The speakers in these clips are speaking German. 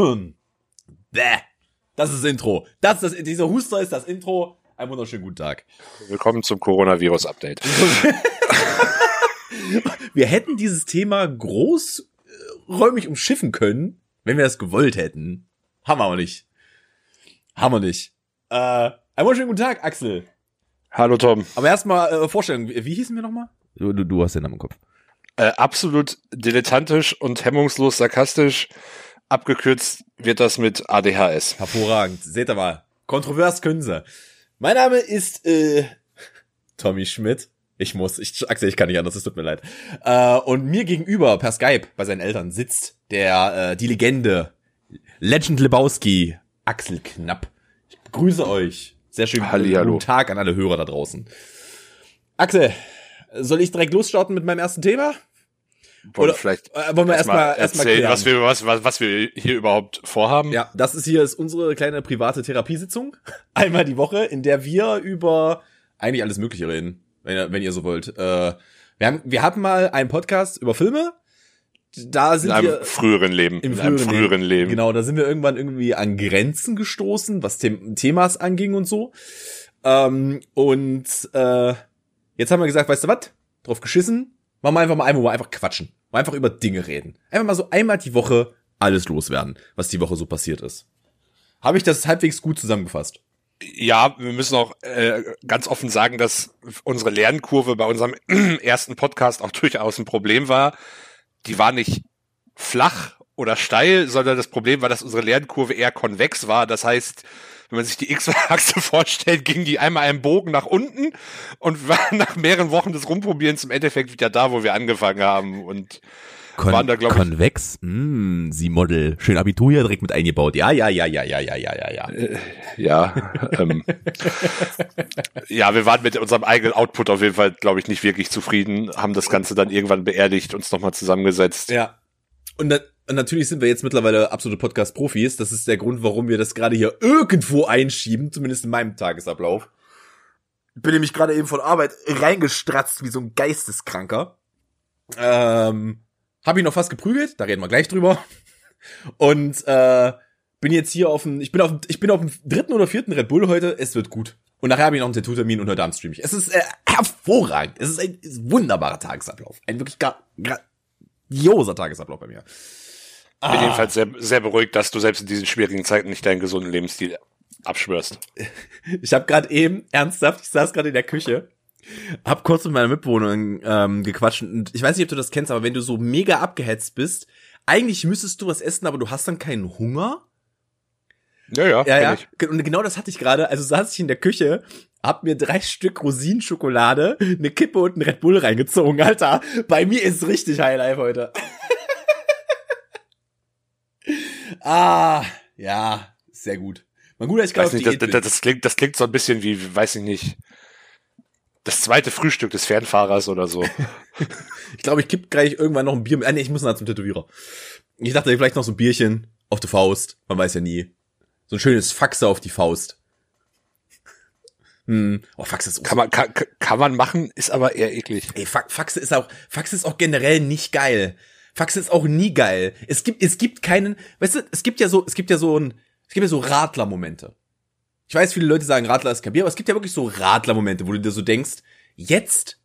Bäh. Das ist das Intro. Das ist das, dieser Huster ist das Intro. Einen wunderschönen guten Tag. Willkommen zum Coronavirus-Update. wir hätten dieses Thema großräumig umschiffen können, wenn wir das gewollt hätten. Haben wir aber nicht. Haben wir nicht. Äh, einen wunderschönen guten Tag, Axel. Hallo Tom. Aber erstmal äh, Vorstellung. Wie, wie hießen wir nochmal? Du, du, du hast den Namen im Kopf. Äh, absolut dilettantisch und hemmungslos sarkastisch. Abgekürzt wird das mit ADHS. Hervorragend. Seht ihr mal. Kontrovers können sie. Mein Name ist äh, Tommy Schmidt. Ich muss, ich, Axel, ich kann nicht anders, es tut mir leid. Äh, und mir gegenüber per Skype bei seinen Eltern sitzt der, äh, die Legende, Legend Lebowski, Axel Knapp. Ich begrüße euch. Sehr schön. Hallihallo. Guten Tag an alle Hörer da draußen. Axel, soll ich direkt losstarten mit meinem ersten Thema? Wollen Oder vielleicht äh, wollen wir erstmal erst erzählen, erst was wir was, was, was wir hier überhaupt vorhaben? Ja, das ist hier ist unsere kleine private Therapiesitzung einmal die Woche, in der wir über eigentlich alles Mögliche reden, wenn ihr, wenn ihr so wollt. Äh, wir haben wir hatten mal einen Podcast über Filme. Da sind in einem wir früheren Leben, im in einem früheren, früheren Leben. Leben. Genau, da sind wir irgendwann irgendwie an Grenzen gestoßen, was Them Themas anging und so. Ähm, und äh, jetzt haben wir gesagt, weißt du was? Drauf geschissen, Machen wir einfach mal einmal, einfach quatschen. Mal einfach über Dinge reden. Einfach mal so einmal die Woche alles loswerden, was die Woche so passiert ist. Habe ich das halbwegs gut zusammengefasst? Ja, wir müssen auch äh, ganz offen sagen, dass unsere Lernkurve bei unserem ersten Podcast auch durchaus ein Problem war. Die war nicht flach oder steil, sondern das Problem war, dass unsere Lernkurve eher konvex war. Das heißt, wenn man sich die X-Achse vorstellt, ging die einmal einen Bogen nach unten und war nach mehreren Wochen des Rumprobierens im Endeffekt wieder da, wo wir angefangen haben und Kon waren da, glaube ich. Konvex? Mm, Sie Model. Schön Abitur hier direkt mit eingebaut. Ja, ja, ja, ja, ja, ja, ja, ja, ja. Äh, ja, ähm, ja, wir waren mit unserem eigenen Output auf jeden Fall, glaube ich, nicht wirklich zufrieden, haben das Ganze dann irgendwann beerdigt, uns nochmal zusammengesetzt. Ja. Und dann, und natürlich sind wir jetzt mittlerweile absolute Podcast-Profis. Das ist der Grund, warum wir das gerade hier irgendwo einschieben, zumindest in meinem Tagesablauf. Bin nämlich gerade eben von Arbeit reingestratzt wie so ein Geisteskranker. Ähm, hab ich noch fast geprügelt, da reden wir gleich drüber. Und äh, bin jetzt hier auf dem, ich bin auf dem, ich bin auf dem dritten oder vierten Red Bull heute. Es wird gut. Und nachher habe ich noch einen Tattoo-Termin und heute Abend stream ich. Es ist äh, hervorragend. Es ist ein, ist ein wunderbarer Tagesablauf. Ein wirklich gar, grandioser Tagesablauf bei mir. Ah. Bin jedenfalls sehr, sehr beruhigt, dass du selbst in diesen schwierigen Zeiten nicht deinen gesunden Lebensstil abschwörst. Ich habe gerade eben, ernsthaft, ich saß gerade in der Küche, hab kurz mit meiner Mitbewohnerin ähm, gequatscht und ich weiß nicht, ob du das kennst, aber wenn du so mega abgehetzt bist, eigentlich müsstest du was essen, aber du hast dann keinen Hunger. Ja, ja, ja, ja. Ich. Und genau das hatte ich gerade. Also saß ich in der Küche, hab mir drei Stück Rosinenschokolade, eine Kippe und ein Red Bull reingezogen, Alter. Bei mir ist richtig Highlife heute. Ah, ja, sehr gut. Mal gut, dass ich gerade das, das, das, klingt, das klingt so ein bisschen wie, weiß ich nicht, das zweite Frühstück des Fernfahrers oder so. ich glaube, ich kipp gleich irgendwann noch ein Bier. Ah, nee, ich muss noch zum Tätowierer. Ich dachte vielleicht noch so ein Bierchen auf die Faust. Man weiß ja nie. So ein schönes Faxe auf die Faust. Hm. Oh, Faxe ist kann man kann, kann man machen, ist aber eher eklig. Ey, Faxe ist auch Faxe ist auch generell nicht geil. Faxe ist auch nie geil. Es gibt, es gibt keinen, weißt du, es gibt ja so, es gibt ja so ein, es gibt ja so Radler-Momente. Ich weiß, viele Leute sagen, Radler ist Kapier, aber es gibt ja wirklich so Radler-Momente, wo du dir so denkst, jetzt,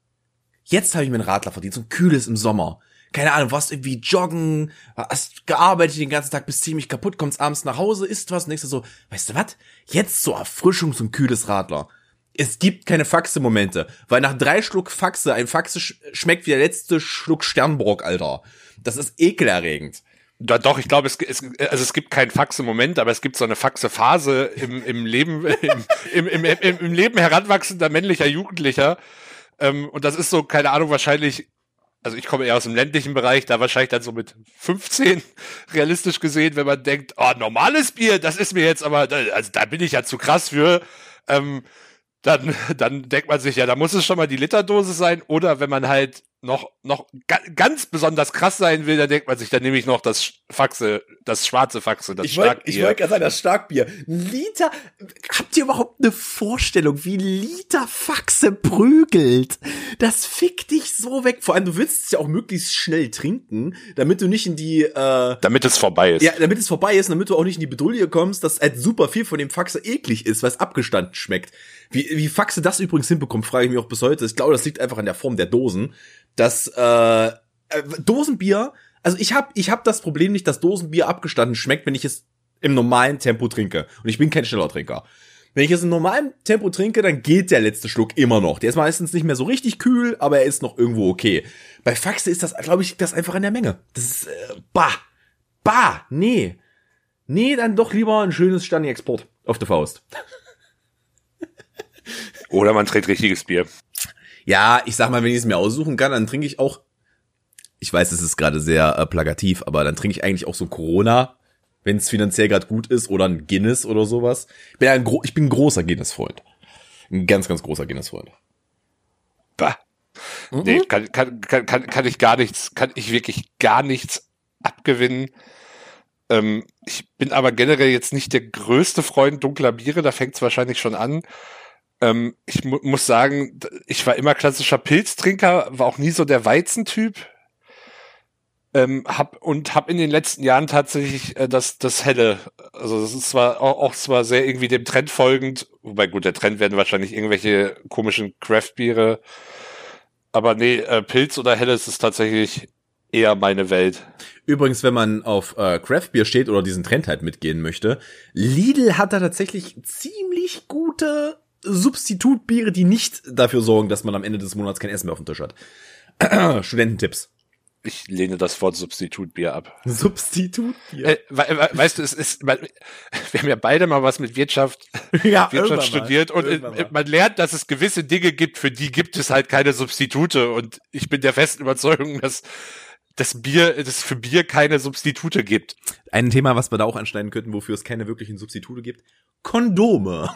jetzt habe ich mir einen Radler verdient, so ein kühles im Sommer. Keine Ahnung, warst irgendwie joggen, hast gearbeitet den ganzen Tag, bist ziemlich kaputt, kommst abends nach Hause, isst was du so, weißt du was? Jetzt so Erfrischung, so ein kühles Radler. Es gibt keine Faxe-Momente, weil nach drei Schluck Faxe, ein Faxe sch schmeckt wie der letzte Schluck Sternbrock, Alter. Das ist ekelerregend. Da, doch, ich glaube, es, es, also es gibt keinen Faxe-Moment, aber es gibt so eine Faxe-Phase im, im Leben, im, im, im, im, Leben heranwachsender männlicher Jugendlicher. Ähm, und das ist so, keine Ahnung, wahrscheinlich, also ich komme eher aus dem ländlichen Bereich, da wahrscheinlich dann so mit 15 realistisch gesehen, wenn man denkt, oh, normales Bier, das ist mir jetzt aber, also da bin ich ja zu krass für. Ähm, dann, dann denkt man sich, ja, da muss es schon mal die Literdose sein. Oder wenn man halt noch, noch ga ganz besonders krass sein will, dann denkt man sich, dann nehme ich noch das Faxe, das schwarze Faxe, das Ich wollte Starkbier. ich wollt gerade sagen, das Starkbier. Liter, habt ihr überhaupt eine Vorstellung, wie Liter Faxe prügelt? Das fickt dich so weg. Vor allem, du willst es ja auch möglichst schnell trinken, damit du nicht in die, äh, damit es vorbei ist. ja, damit es vorbei ist, damit du auch nicht in die Bedouille kommst, dass halt super viel von dem Faxe eklig ist, weil es abgestanden schmeckt. Wie, wie Faxe das übrigens hinbekommt, frage ich mich auch bis heute. Ich glaube, das liegt einfach an der Form der Dosen. Das äh, äh, Dosenbier, also ich habe ich hab das Problem nicht, dass Dosenbier abgestanden schmeckt, wenn ich es im normalen Tempo trinke. Und ich bin kein schneller Trinker. Wenn ich es im normalen Tempo trinke, dann geht der letzte Schluck immer noch. Der ist meistens nicht mehr so richtig kühl, aber er ist noch irgendwo okay. Bei Faxe ist das, glaube ich, das einfach an der Menge. Das ist, äh, bah, bah, nee. Nee, dann doch lieber ein schönes Stani-Export auf der Faust. Oder man trinkt richtiges Bier. Ja, ich sag mal, wenn ich es mir aussuchen kann, dann trinke ich auch. Ich weiß, es ist gerade sehr äh, plakativ, aber dann trinke ich eigentlich auch so ein Corona, wenn es finanziell gerade gut ist, oder ein Guinness oder sowas. Ich bin, ja ein, gro ich bin ein großer Guinness-Freund. Ein ganz, ganz großer Guinness-Freund. Bah. Nee, kann, kann, kann, kann, kann ich gar nichts, kann ich wirklich gar nichts abgewinnen. Ähm, ich bin aber generell jetzt nicht der größte Freund dunkler Biere, da fängt es wahrscheinlich schon an. Ähm, ich mu muss sagen, ich war immer klassischer Pilztrinker, war auch nie so der Weizentyp. Ähm, hab und hab in den letzten Jahren tatsächlich äh, das das helle, also das ist zwar auch, auch zwar sehr irgendwie dem Trend folgend, wobei gut, der Trend werden wahrscheinlich irgendwelche komischen Craft-Biere, aber nee, äh, Pilz oder helles ist tatsächlich eher meine Welt. Übrigens, wenn man auf äh, Craft Beer steht oder diesen Trend halt mitgehen möchte, Lidl hat da tatsächlich ziemlich gute Substitutbiere, die nicht dafür sorgen, dass man am Ende des Monats kein Essen mehr auf dem Tisch hat. Studententipps. Ich lehne das Wort Substitutbier ab. Substitutbier. Äh, we we weißt du, es ist, man, wir haben ja beide mal was mit Wirtschaft, ja, Wirtschaft mal. studiert und äh, mal. man lernt, dass es gewisse Dinge gibt, für die gibt es halt keine Substitute und ich bin der festen Überzeugung, dass das Bier, dass es für Bier keine Substitute gibt. Ein Thema, was wir da auch anschneiden könnten, wofür es keine wirklichen Substitute gibt. Kondome.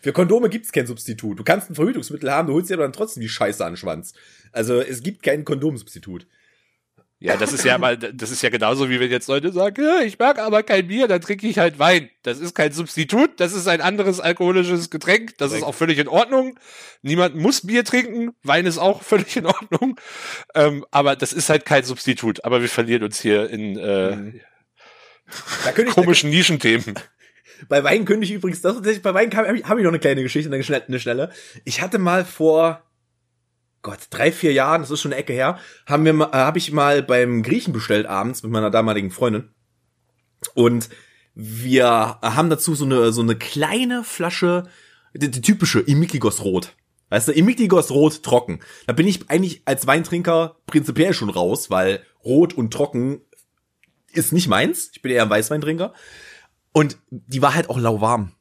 Für Kondome gibt's kein Substitut. Du kannst ein Verhütungsmittel haben, du holst dir aber dann trotzdem die Scheiße an den Schwanz. Also es gibt kein Kondomsubstitut. Ja, das ist ja mal, das ist ja genauso wie wenn jetzt Leute sagen, ja, ich mag aber kein Bier, dann trinke ich halt Wein. Das ist kein Substitut, das ist ein anderes alkoholisches Getränk, das ist auch völlig in Ordnung. Niemand muss Bier trinken, Wein ist auch völlig in Ordnung. Ähm, aber das ist halt kein Substitut. Aber wir verlieren uns hier in äh. Da ich, komischen Nischenthemen. Bei Wein könnte ich übrigens, das tatsächlich, bei Wein habe ich, hab ich noch eine kleine Geschichte, eine schnelle, eine schnelle. Ich hatte mal vor, Gott, drei, vier Jahren, das ist schon eine Ecke her, haben wir, äh, habe ich mal beim Griechen bestellt abends mit meiner damaligen Freundin. Und wir haben dazu so eine, so eine kleine Flasche, die, die typische Imikligos Rot. Weißt du, Imikligos Rot trocken. Da bin ich eigentlich als Weintrinker prinzipiell schon raus, weil Rot und trocken ist nicht meins. Ich bin eher ein Weißweintrinker. Und die war halt auch lauwarm.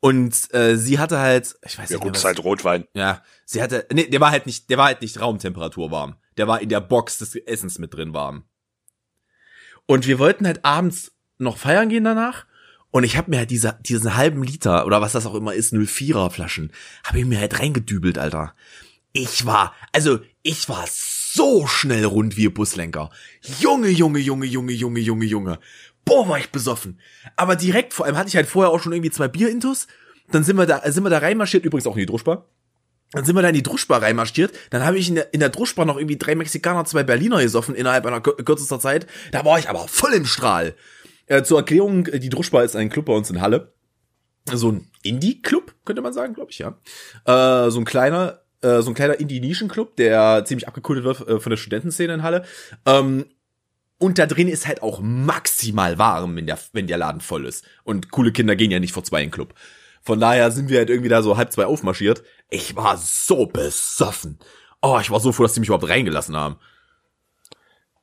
Und äh, sie hatte halt, ich weiß Ja nicht, gut, was- ist halt Rotwein. ja, sie hatte, nee, der war halt nicht, der war halt nicht Raumtemperatur warm. Der war in der Box des Essens mit drin warm. Und wir wollten halt abends noch feiern gehen danach. Und ich habe mir halt diese, diesen halben Liter oder was das auch immer ist, 04er Flaschen, habe ich mir halt reingedübelt, Alter. Ich war, also ich war so schnell rund wie ein Buslenker. Junge, Junge, Junge, Junge, Junge, Junge, Junge. Boah, war ich besoffen. Aber direkt, vor allem hatte ich halt vorher auch schon irgendwie zwei Bier-Intus. Dann sind wir da, sind wir da reinmarschiert, übrigens auch in die Druschbar. Dann sind wir da in die Druschbar reinmarschiert. Dann habe ich in der, in der Druschbar noch irgendwie drei Mexikaner, zwei Berliner gesoffen innerhalb einer kür- kürzester Zeit. Da war ich aber voll im Strahl. Äh, zur Erklärung, äh, die Druschbar ist ein Club bei uns in Halle. So ein Indie-Club, könnte man sagen, glaube ich, ja. Äh, so ein kleiner, äh, so ein kleiner Indie-Nischen-Club, der ziemlich abgekultet wird äh, von der Studentenszene in Halle. Ähm, und da drin ist halt auch maximal warm, wenn der, wenn der Laden voll ist. Und coole Kinder gehen ja nicht vor zwei in den Club. Von daher sind wir halt irgendwie da so halb zwei aufmarschiert. Ich war so besoffen. Oh, ich war so froh, dass die mich überhaupt reingelassen haben.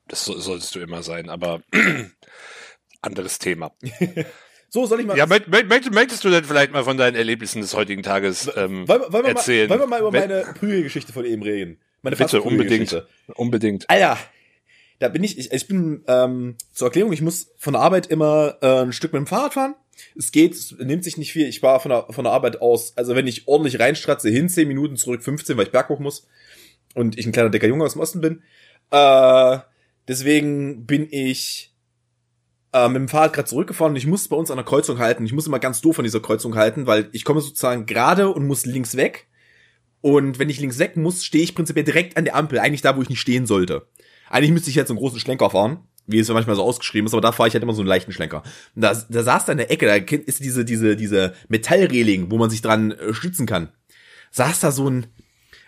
Das so, solltest du immer sein, aber anderes Thema. So, soll ich mal. Ja, möcht, möcht, möchtest du denn vielleicht mal von deinen Erlebnissen des heutigen Tages ähm, wollen, wir- wollen, erzählen? Mal, wollen wir mal über meine Prügelgeschichte von eben reden? Meine Bitte, unbedingt. Unbedingt. Alter, da bin ich, ich, ich bin, ähm, zur Erklärung, ich muss von der Arbeit immer äh, ein Stück mit dem Fahrrad fahren. Es geht, es nimmt sich nicht viel. Ich war von der, von der Arbeit aus, also wenn ich ordentlich reinstratze, hin 10 Minuten, zurück 15, weil ich berghoch muss. und ich ein kleiner dicker Junge aus dem Osten bin. Äh, deswegen bin ich äh, mit dem Fahrrad gerade zurückgefahren und ich musste bei uns an der Kreuzung halten. Ich muss immer ganz doof an dieser Kreuzung halten, weil ich komme sozusagen gerade und muss links weg. Und wenn ich links weg muss, stehe ich prinzipiell direkt an der Ampel, eigentlich da, wo ich nicht stehen sollte. Eigentlich müsste ich jetzt einen großen Schlenker fahren, wie es manchmal so ausgeschrieben ist, aber da fahre ich halt immer so einen leichten Schlenker. Und da, da saß da in der Ecke, da ist diese, diese, diese Metallreling, wo man sich dran äh, stützen kann. Saß da so ein,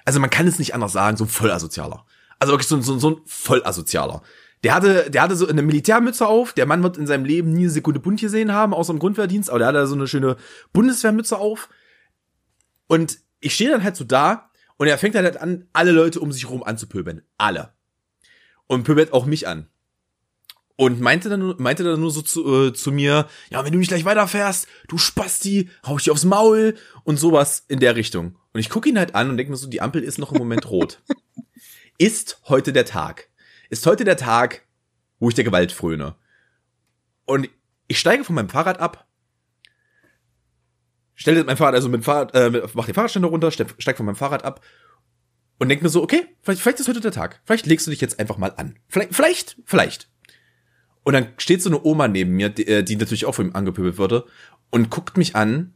also man kann es nicht anders sagen, so ein Vollasozialer. Also wirklich so, so, so ein Vollasozialer. Der hatte, der hatte so eine Militärmütze auf. Der Mann wird in seinem Leben nie eine Sekunde bunt gesehen haben, außer im Grundwehrdienst, aber der hatte so eine schöne Bundeswehrmütze auf. Und ich stehe dann halt so da und er fängt halt an, alle Leute um sich rum anzupöbeln. Alle. Und pöbelt auch mich an. Und meinte dann, meinte dann nur so zu, äh, zu mir, ja, wenn du nicht gleich weiterfährst, du Spasti, hau ich dir aufs Maul und sowas in der Richtung. Und ich gucke ihn halt an und denke mir so, die Ampel ist noch im Moment rot. ist heute der Tag? Ist heute der Tag, wo ich der Gewalt fröne? Und ich steige von meinem Fahrrad ab, stelle mein Fahrrad, also mit Fahrrad, äh, mach den Fahrradständer runter, steig von meinem Fahrrad ab und denk mir so, okay, vielleicht, vielleicht ist heute der Tag. Vielleicht legst du dich jetzt einfach mal an. Vielleicht, vielleicht, vielleicht. Und dann steht so eine Oma neben mir, die, äh, die natürlich auch von ihm angepöbelt wurde, und guckt mich an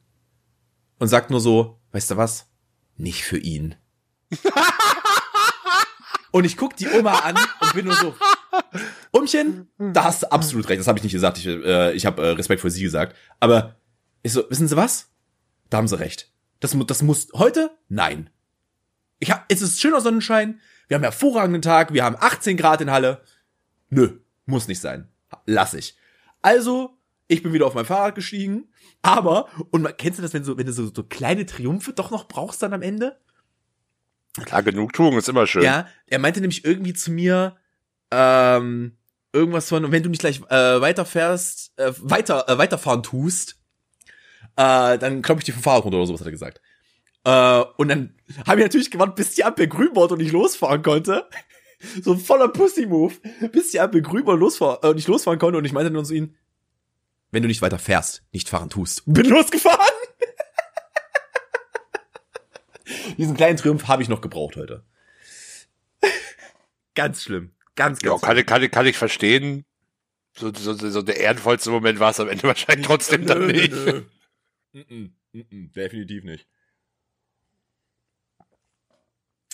und sagt nur so, weißt du was? Nicht für ihn. und ich guck die Oma an und bin nur so, Umchen, da hast du absolut recht. Das habe ich nicht gesagt. Ich, äh, ich habe äh, Respekt vor sie gesagt. Aber ich so, wissen Sie was? Da haben Sie recht. Das, das muss heute? Nein. Ich hab, es ist schöner Sonnenschein. Wir haben hervorragenden Tag. Wir haben 18 Grad in Halle. Nö, muss nicht sein lass ich. Also, ich bin wieder auf mein Fahrrad gestiegen, aber, und kennst du das, wenn, so, wenn du so, so kleine Triumphe doch noch brauchst dann am Ende? Klar, Genugtuung ist immer schön. Ja, er meinte nämlich irgendwie zu mir, ähm, irgendwas von, wenn du nicht gleich äh, weiterfährst, äh, weiter, äh, weiterfahren tust, äh, dann klopp ich dir vom Fahrrad runter oder sowas hat er gesagt. Äh, und dann habe ich natürlich gewartet, bis die Ampel grün wurde und ich losfahren konnte. so ein voller Pussy-Move, bis die Ampel grün war losfahr äh, nicht losfahren konnte und ich meinte nur zu ihm, wenn du nicht weiter fährst, nicht fahren tust. Bin losgefahren. Diesen kleinen Triumph habe ich noch gebraucht heute. ganz schlimm. Ganz, ganz ja, kann, schlimm. Kann, kann ich verstehen. So, so, so der ehrenvollste Moment war es am Ende wahrscheinlich trotzdem nö, dann nicht. Nö. Mm -mm, mm definitiv nicht.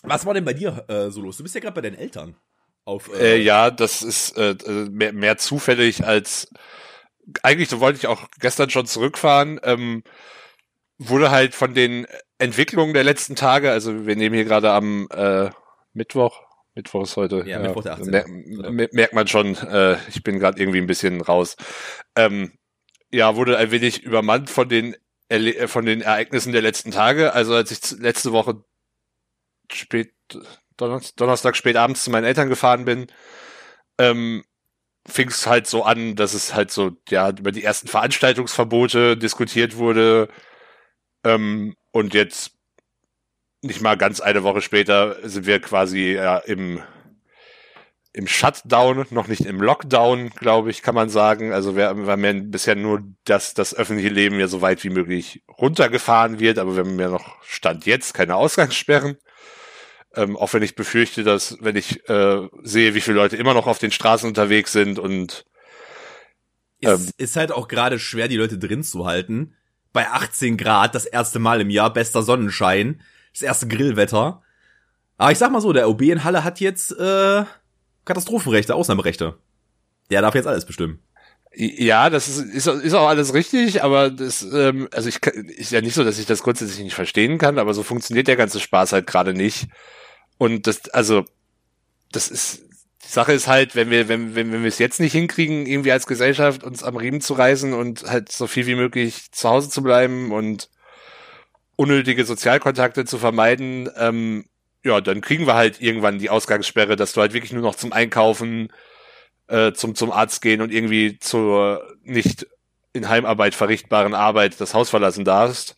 Was war denn bei dir äh, so los? Du bist ja gerade bei deinen Eltern. Auf, äh, äh, ja, das ist äh, äh, mehr, mehr zufällig als eigentlich, so wollte ich auch gestern schon zurückfahren. Ähm, wurde halt von den Entwicklungen der letzten Tage, also wir nehmen hier gerade am äh, Mittwoch, Mittwoch ist heute. Ja, ja Mittwoch der 18. Mer merkt man schon, ich bin gerade irgendwie ein bisschen raus. Ähm, ja, wurde ein wenig übermannt von den Erle von den Ereignissen der letzten Tage. Also als ich letzte Woche spät, Donnerstag spät abends zu meinen Eltern gefahren bin, ähm, fing es halt so an, dass es halt so, ja, über die ersten Veranstaltungsverbote diskutiert wurde. Ähm, und jetzt nicht mal ganz eine Woche später sind wir quasi ja, im, im Shutdown, noch nicht im Lockdown, glaube ich, kann man sagen. Also wir, wir haben ja bisher nur, dass das öffentliche Leben ja so weit wie möglich runtergefahren wird, aber wir haben ja noch Stand jetzt keine Ausgangssperren. Ähm, auch wenn ich befürchte, dass, wenn ich äh, sehe, wie viele Leute immer noch auf den Straßen unterwegs sind und ähm, ist, ist halt auch gerade schwer, die Leute drin zu halten. Bei 18 Grad, das erste Mal im Jahr, bester Sonnenschein, das erste Grillwetter. Aber ich sag mal so, der OB in Halle hat jetzt äh, Katastrophenrechte, Ausnahmerechte. Der darf jetzt alles bestimmen. Ja, das ist, ist, ist auch alles richtig, aber das, ähm, also ich ist ja nicht so, dass ich das grundsätzlich nicht verstehen kann, aber so funktioniert der ganze Spaß halt gerade nicht. Und das, also, das ist, die Sache ist halt, wenn wir, wenn, wenn, wenn wir es jetzt nicht hinkriegen, irgendwie als Gesellschaft uns am Riemen zu reißen und halt so viel wie möglich zu Hause zu bleiben und unnötige Sozialkontakte zu vermeiden, ähm, ja, dann kriegen wir halt irgendwann die Ausgangssperre, dass du halt wirklich nur noch zum Einkaufen, äh, zum, zum Arzt gehen und irgendwie zur nicht in Heimarbeit verrichtbaren Arbeit das Haus verlassen darfst.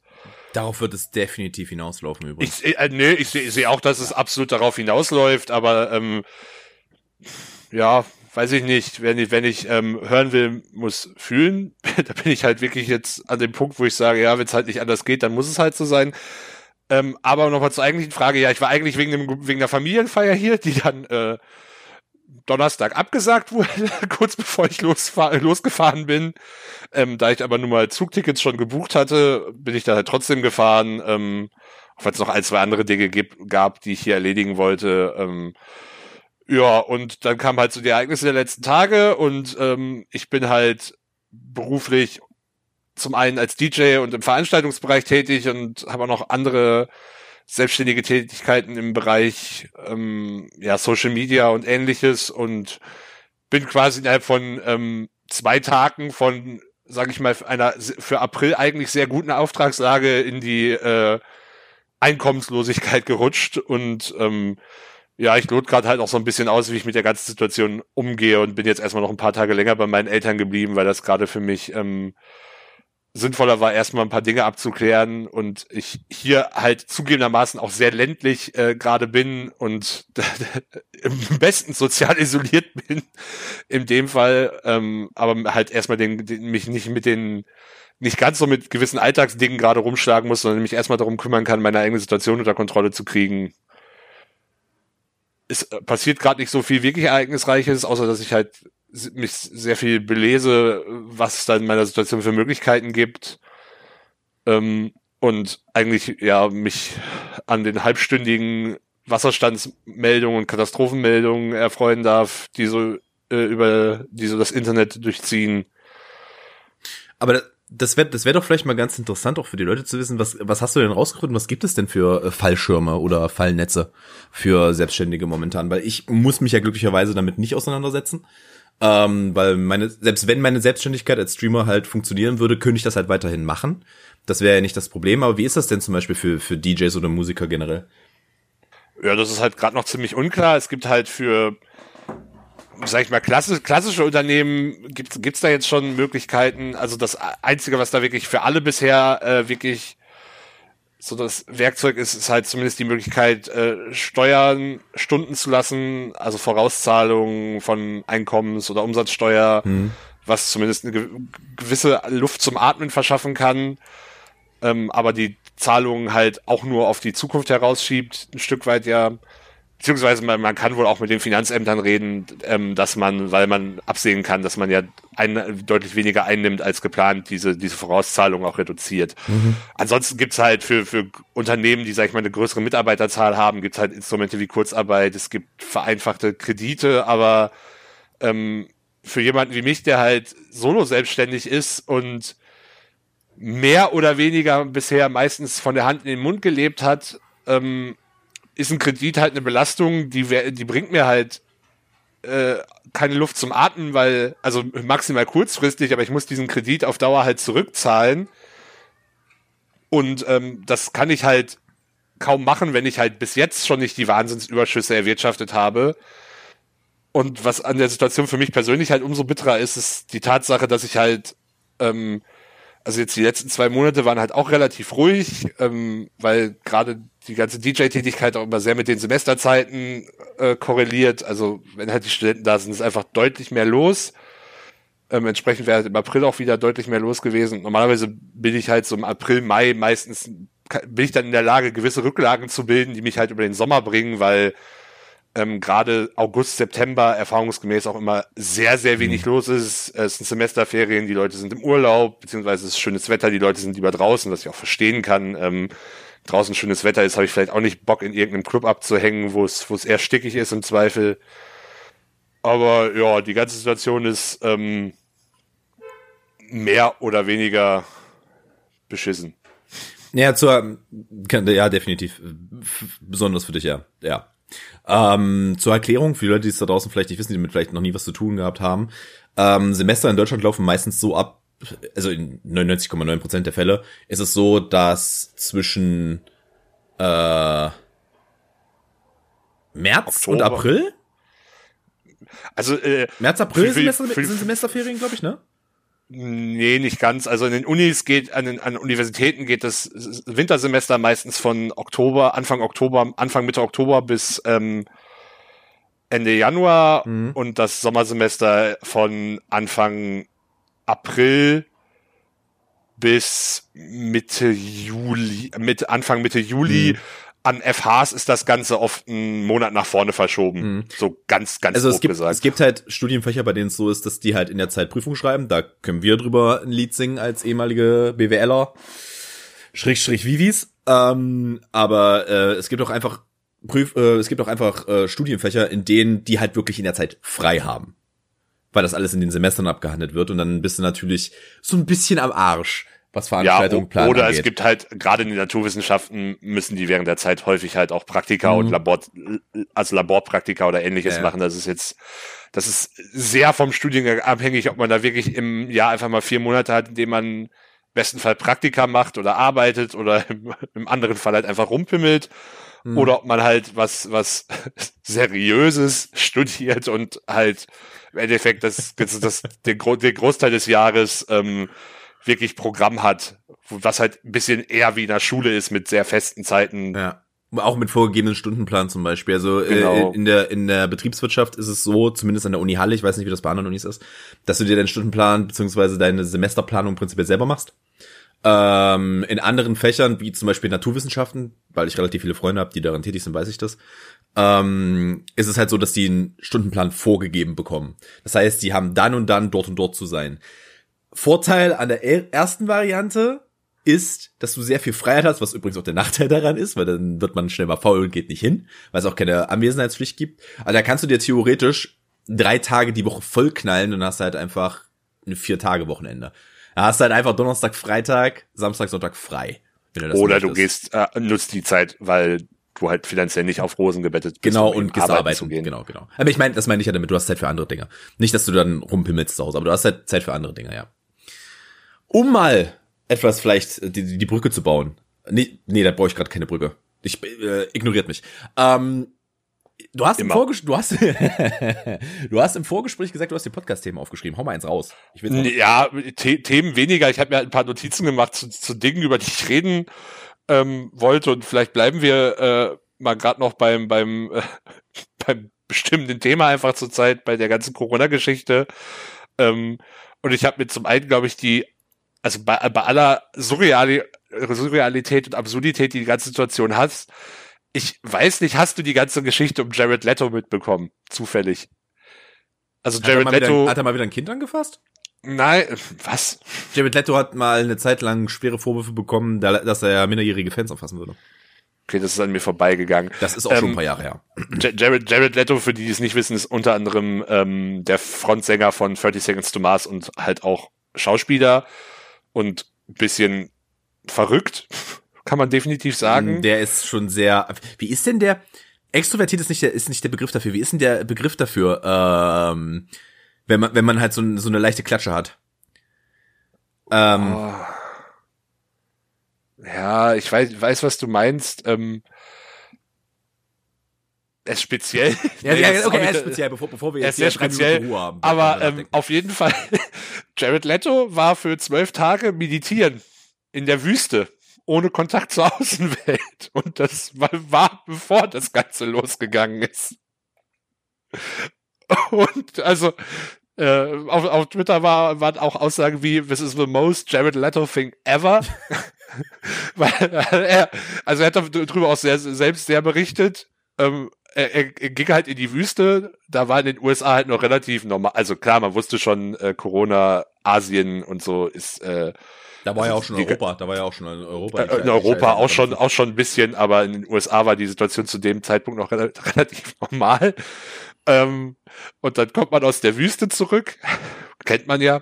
Darauf wird es definitiv hinauslaufen übrigens. Ich, äh, nee, ich sehe seh auch, dass es absolut darauf hinausläuft, aber ähm, ja, weiß ich nicht. Wenn ich, wenn ich ähm, hören will, muss fühlen, da bin ich halt wirklich jetzt an dem Punkt, wo ich sage, ja, wenn es halt nicht anders geht, dann muss es halt so sein. Ähm, aber nochmal zur eigentlichen Frage, ja, ich war eigentlich wegen, dem, wegen der Familienfeier hier, die dann äh, Donnerstag abgesagt wurde, kurz bevor ich losgefahren bin. Ähm, da ich aber nun mal Zugtickets schon gebucht hatte, bin ich da halt trotzdem gefahren, ähm, auch wenn es noch ein, zwei andere Dinge gibt, gab, die ich hier erledigen wollte. Ähm, ja, und dann kamen halt so die Ereignisse der letzten Tage und ähm, ich bin halt beruflich zum einen als DJ und im Veranstaltungsbereich tätig und habe auch noch andere selbstständige Tätigkeiten im Bereich ähm, ja, Social Media und ähnliches und bin quasi innerhalb von ähm, zwei Tagen von, sage ich mal, einer für April eigentlich sehr guten Auftragslage in die äh, Einkommenslosigkeit gerutscht und ähm, ja, ich lot gerade halt auch so ein bisschen aus, wie ich mit der ganzen Situation umgehe und bin jetzt erstmal noch ein paar Tage länger bei meinen Eltern geblieben, weil das gerade für mich ähm, sinnvoller war, erstmal ein paar Dinge abzuklären und ich hier halt zugegebenermaßen auch sehr ländlich äh, gerade bin und im besten sozial isoliert bin in dem Fall, ähm, aber halt erstmal den, den, mich nicht mit den nicht ganz so mit gewissen Alltagsdingen gerade rumschlagen muss, sondern mich erstmal darum kümmern kann, meine eigene Situation unter Kontrolle zu kriegen. Es passiert gerade nicht so viel wirklich Ereignisreiches, außer dass ich halt mich sehr viel belese, was es da in meiner Situation für Möglichkeiten gibt. Ähm, und eigentlich ja mich an den halbstündigen Wasserstandsmeldungen und Katastrophenmeldungen erfreuen darf, die so äh, über die so das Internet durchziehen. Aber das wäre das wär doch vielleicht mal ganz interessant auch für die Leute zu wissen, was, was hast du denn rausgefunden, was gibt es denn für äh, Fallschirme oder Fallnetze für Selbstständige momentan? Weil ich muss mich ja glücklicherweise damit nicht auseinandersetzen. Ähm, weil meine, selbst wenn meine Selbstständigkeit als Streamer halt funktionieren würde, könnte ich das halt weiterhin machen. Das wäre ja nicht das Problem, aber wie ist das denn zum Beispiel für, für DJs oder Musiker generell? Ja, das ist halt gerade noch ziemlich unklar. Es gibt halt für sag ich mal, klassisch, klassische Unternehmen gibt gibt's da jetzt schon Möglichkeiten. Also das Einzige, was da wirklich für alle bisher äh, wirklich so das Werkzeug ist, ist halt zumindest die Möglichkeit, äh, Steuern Stunden zu lassen, also Vorauszahlungen von Einkommens- oder Umsatzsteuer, mhm. was zumindest eine gewisse Luft zum Atmen verschaffen kann, ähm, aber die Zahlungen halt auch nur auf die Zukunft herausschiebt, ein Stück weit ja beziehungsweise man, man kann wohl auch mit den Finanzämtern reden, ähm, dass man, weil man absehen kann, dass man ja ein, deutlich weniger einnimmt als geplant, diese, diese Vorauszahlung auch reduziert. Mhm. Ansonsten gibt's halt für, für Unternehmen, die, sag ich mal, eine größere Mitarbeiterzahl haben, gibt's halt Instrumente wie Kurzarbeit, es gibt vereinfachte Kredite, aber ähm, für jemanden wie mich, der halt solo selbstständig ist und mehr oder weniger bisher meistens von der Hand in den Mund gelebt hat, ähm, ist ein Kredit halt eine Belastung, die, die bringt mir halt äh, keine Luft zum Atmen, weil, also maximal kurzfristig, aber ich muss diesen Kredit auf Dauer halt zurückzahlen. Und ähm, das kann ich halt kaum machen, wenn ich halt bis jetzt schon nicht die Wahnsinnsüberschüsse erwirtschaftet habe. Und was an der Situation für mich persönlich halt umso bitterer ist, ist die Tatsache, dass ich halt ähm, also jetzt die letzten zwei Monate waren halt auch relativ ruhig, ähm, weil gerade die ganze DJ-Tätigkeit auch immer sehr mit den Semesterzeiten äh, korreliert. Also wenn halt die Studenten da sind, ist einfach deutlich mehr los. Ähm, entsprechend wäre halt im April auch wieder deutlich mehr los gewesen. Normalerweise bin ich halt so im April, Mai meistens, bin ich dann in der Lage, gewisse Rücklagen zu bilden, die mich halt über den Sommer bringen, weil ähm, gerade August, September erfahrungsgemäß auch immer sehr, sehr wenig mhm. los ist. Es sind Semesterferien, die Leute sind im Urlaub, beziehungsweise es ist schönes Wetter, die Leute sind lieber draußen, was ich auch verstehen kann. Ähm, draußen schönes Wetter ist, habe ich vielleicht auch nicht Bock, in irgendeinem Club abzuhängen, wo es, eher stickig ist im Zweifel. Aber ja, die ganze Situation ist ähm, mehr oder weniger beschissen. Ja, zur, ja, definitiv. Besonders für dich, ja. Ja. Ähm, zur Erklärung, für die Leute, die es da draußen vielleicht nicht wissen, die damit vielleicht noch nie was zu tun gehabt haben. Ähm, Semester in Deutschland laufen meistens so ab, also in 99,9 Prozent der Fälle ist es so, dass zwischen äh, März Oktober. und April? Also äh, März, April für, Semester, sind Semesterferien, glaube ich, ne? Nee, nicht ganz. Also in den Unis geht, an den an Universitäten geht das Wintersemester meistens von Oktober, Anfang Oktober, Anfang Mitte Oktober bis ähm, Ende Januar mhm. und das Sommersemester von Anfang April bis Mitte Juli, mit Anfang Mitte Juli. Mhm. An FHs ist das Ganze oft einen Monat nach vorne verschoben. Mhm. So ganz, ganz also es gibt, gesagt. Es gibt halt Studienfächer, bei denen es so ist, dass die halt in der Zeit Prüfung schreiben. Da können wir drüber ein Lied singen als ehemalige BWLer. Schrägstrich Vivis. Ähm, aber äh, es gibt auch einfach Prüf, äh, es gibt auch einfach äh, Studienfächer, in denen die halt wirklich in der Zeit frei haben. Weil das alles in den Semestern abgehandelt wird und dann bist du natürlich so ein bisschen am Arsch, was Veranstaltungen ja, planen Oder angeht. es gibt halt, gerade in den Naturwissenschaften müssen die während der Zeit häufig halt auch Praktika mhm. und Labor, also Laborpraktika oder ähnliches ja. machen. Das ist jetzt, das ist sehr vom Studiengang abhängig, ob man da wirklich im Jahr einfach mal vier Monate hat, in dem man besten Fall Praktika macht oder arbeitet oder im, im anderen Fall halt einfach rumpimmelt mhm. oder ob man halt was, was Seriöses studiert und halt im Endeffekt das, das, das den, Gro den Großteil des Jahres ähm, wirklich Programm hat, was halt ein bisschen eher wie in der Schule ist mit sehr festen Zeiten. Ja. Auch mit vorgegebenen Stundenplan zum Beispiel. Also äh, genau. äh, in der in der Betriebswirtschaft ist es so, zumindest an der Uni Halle, ich weiß nicht, wie das bei anderen Unis ist, dass du dir deinen Stundenplan beziehungsweise deine Semesterplanung prinzipiell selber machst. Ähm, in anderen Fächern, wie zum Beispiel Naturwissenschaften, weil ich relativ viele Freunde habe, die daran tätig sind, weiß ich das, ähm, ist es halt so, dass die einen Stundenplan vorgegeben bekommen. Das heißt, die haben dann und dann dort und dort zu sein. Vorteil an der ersten Variante ist, dass du sehr viel Freiheit hast, was übrigens auch der Nachteil daran ist, weil dann wird man schnell mal faul und geht nicht hin, weil es auch keine Anwesenheitspflicht gibt. Aber da kannst du dir theoretisch drei Tage die Woche vollknallen und hast halt einfach eine vier Tage Wochenende. Da hast du halt einfach Donnerstag, Freitag, Samstag, Sonntag frei. Du Oder möchtest. du gehst, äh, nutzt die Zeit, weil du halt finanziell nicht auf Rosen gebettet bist. Genau, um und gehst arbeiten. arbeiten. Zu gehen. Genau, genau. Aber ich meine, das meine ich ja damit, du hast Zeit für andere Dinge. Nicht, dass du dann rumpimmelst zu Hause, aber du hast halt Zeit für andere Dinge, ja. Um mal etwas vielleicht die, die Brücke zu bauen. Nee, nee da brauche ich gerade keine Brücke. Ich äh, ignoriert mich. Ähm, Du hast, im Vorges du, hast du hast im Vorgespräch gesagt, du hast die Podcast-Themen aufgeschrieben. Hau mal eins raus. Ich ja, The Themen weniger. Ich habe mir halt ein paar Notizen gemacht zu, zu Dingen, über die ich reden ähm, wollte. Und vielleicht bleiben wir äh, mal gerade noch beim, beim, äh, beim bestimmten Thema einfach zur Zeit bei der ganzen Corona-Geschichte. Ähm, und ich habe mir zum einen, glaube ich, die, also bei, bei aller Surreali Surrealität und Absurdität, die die ganze Situation hat, ich weiß nicht, hast du die ganze Geschichte um Jared Leto mitbekommen? Zufällig. Also Jared hat Leto. Wieder, hat er mal wieder ein Kind angefasst? Nein, was? Jared Leto hat mal eine Zeit lang schwere Vorwürfe bekommen, dass er minderjährige Fans anfassen würde. Okay, das ist an mir vorbeigegangen. Das ist auch ähm, schon ein paar Jahre her. Jared, Jared Leto, für die, die es nicht wissen, ist unter anderem ähm, der Frontsänger von 30 Seconds to Mars und halt auch Schauspieler und bisschen verrückt kann man definitiv sagen. Mm, der ist schon sehr. Wie ist denn der? Extrovertiert ist nicht der, ist nicht der Begriff dafür. Wie ist denn der Begriff dafür, ähm, wenn man, wenn man halt so, so eine leichte Klatsche hat? Ähm, oh. Ja, ich weiß, weiß, was du meinst. Ähm, er ist speziell. Ja, ja okay, er ist speziell, bevor, bevor wir jetzt sehr speziell, Ruhe haben. Aber ähm, auf jeden Fall, Jared Leto war für zwölf Tage meditieren in der Wüste ohne Kontakt zur Außenwelt. Und das war, bevor das Ganze losgegangen ist. Und also äh, auf, auf Twitter war, waren auch Aussagen wie This is the most Jared Leto thing ever. Weil er, also er hat darüber auch sehr, selbst sehr berichtet. Ähm, er, er, ging halt in die Wüste, da war in den USA halt noch relativ normal. Also klar, man wusste schon, äh, Corona, Asien und so ist äh, da war ja auch schon die, Europa, da war ja auch schon in Europa. Äh, in Europa auch schon, auch schon ein bisschen, aber in den USA war die Situation zu dem Zeitpunkt noch relativ normal. Ähm, und dann kommt man aus der Wüste zurück, kennt man ja.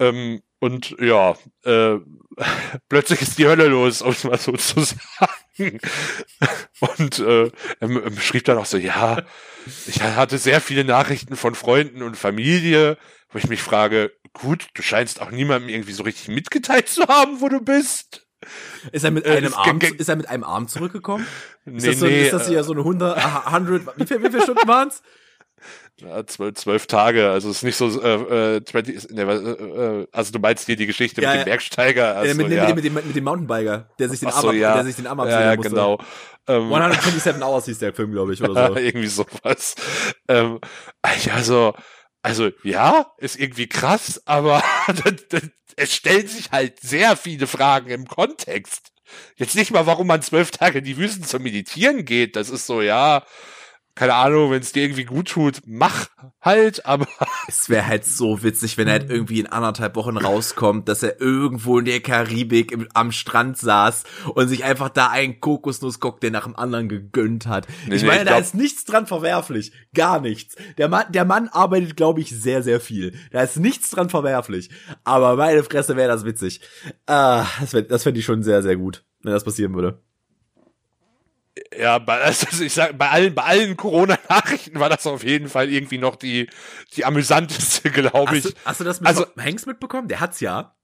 Ähm, und ja, äh, plötzlich ist die Hölle los, um es mal so zu sagen. Und äh, er schrieb dann auch so, ja, ich hatte sehr viele Nachrichten von Freunden und Familie, wo ich mich frage, gut, du scheinst auch niemandem irgendwie so richtig mitgeteilt zu haben, wo du bist. Ist er mit äh, einem Arm, ist er mit einem Arm zurückgekommen? Nee, ist das, so, nee, ist das hier so eine 100, 100 wie viele, wie viele Stunden waren's? Ja, zwölf, zwölf Tage, also es ist nicht so äh, äh, 20, ne, äh, also du meinst hier die Geschichte ja, mit dem Bergsteiger. Also, ja, mit, ja. Mit, mit, dem, mit dem Mountainbiker, der sich den Arm, so, ja. der sich den Arm absägen ja, musste. genau. Ähm, 127 Hours hieß der Film, glaube ich, oder so. irgendwie sowas. Ähm, ja, so, also ja, ist irgendwie krass, aber es stellen sich halt sehr viele Fragen im Kontext. Jetzt nicht mal, warum man zwölf Tage in die Wüsten zum Meditieren geht. Das ist so, ja, keine Ahnung, wenn es dir irgendwie gut tut, mach halt, aber. Es wäre halt so witzig, wenn er halt irgendwie in anderthalb Wochen rauskommt, dass er irgendwo in der Karibik im, am Strand saß und sich einfach da einen Kokosnusscocktail nach dem anderen gegönnt hat. Nee, ich meine, nee, ich da ist nichts dran verwerflich. Gar nichts. Der Mann, der Mann arbeitet, glaube ich, sehr, sehr viel. Da ist nichts dran verwerflich. Aber meine Fresse wäre das witzig. Ah, das, wär, das fände ich schon sehr, sehr gut, wenn das passieren würde ja, bei, also ich sag, bei allen, bei allen Corona-Nachrichten war das auf jeden Fall irgendwie noch die, die amüsanteste, glaube ich. Hast du, hast du das mit also, Hanks mitbekommen? Der hat's ja.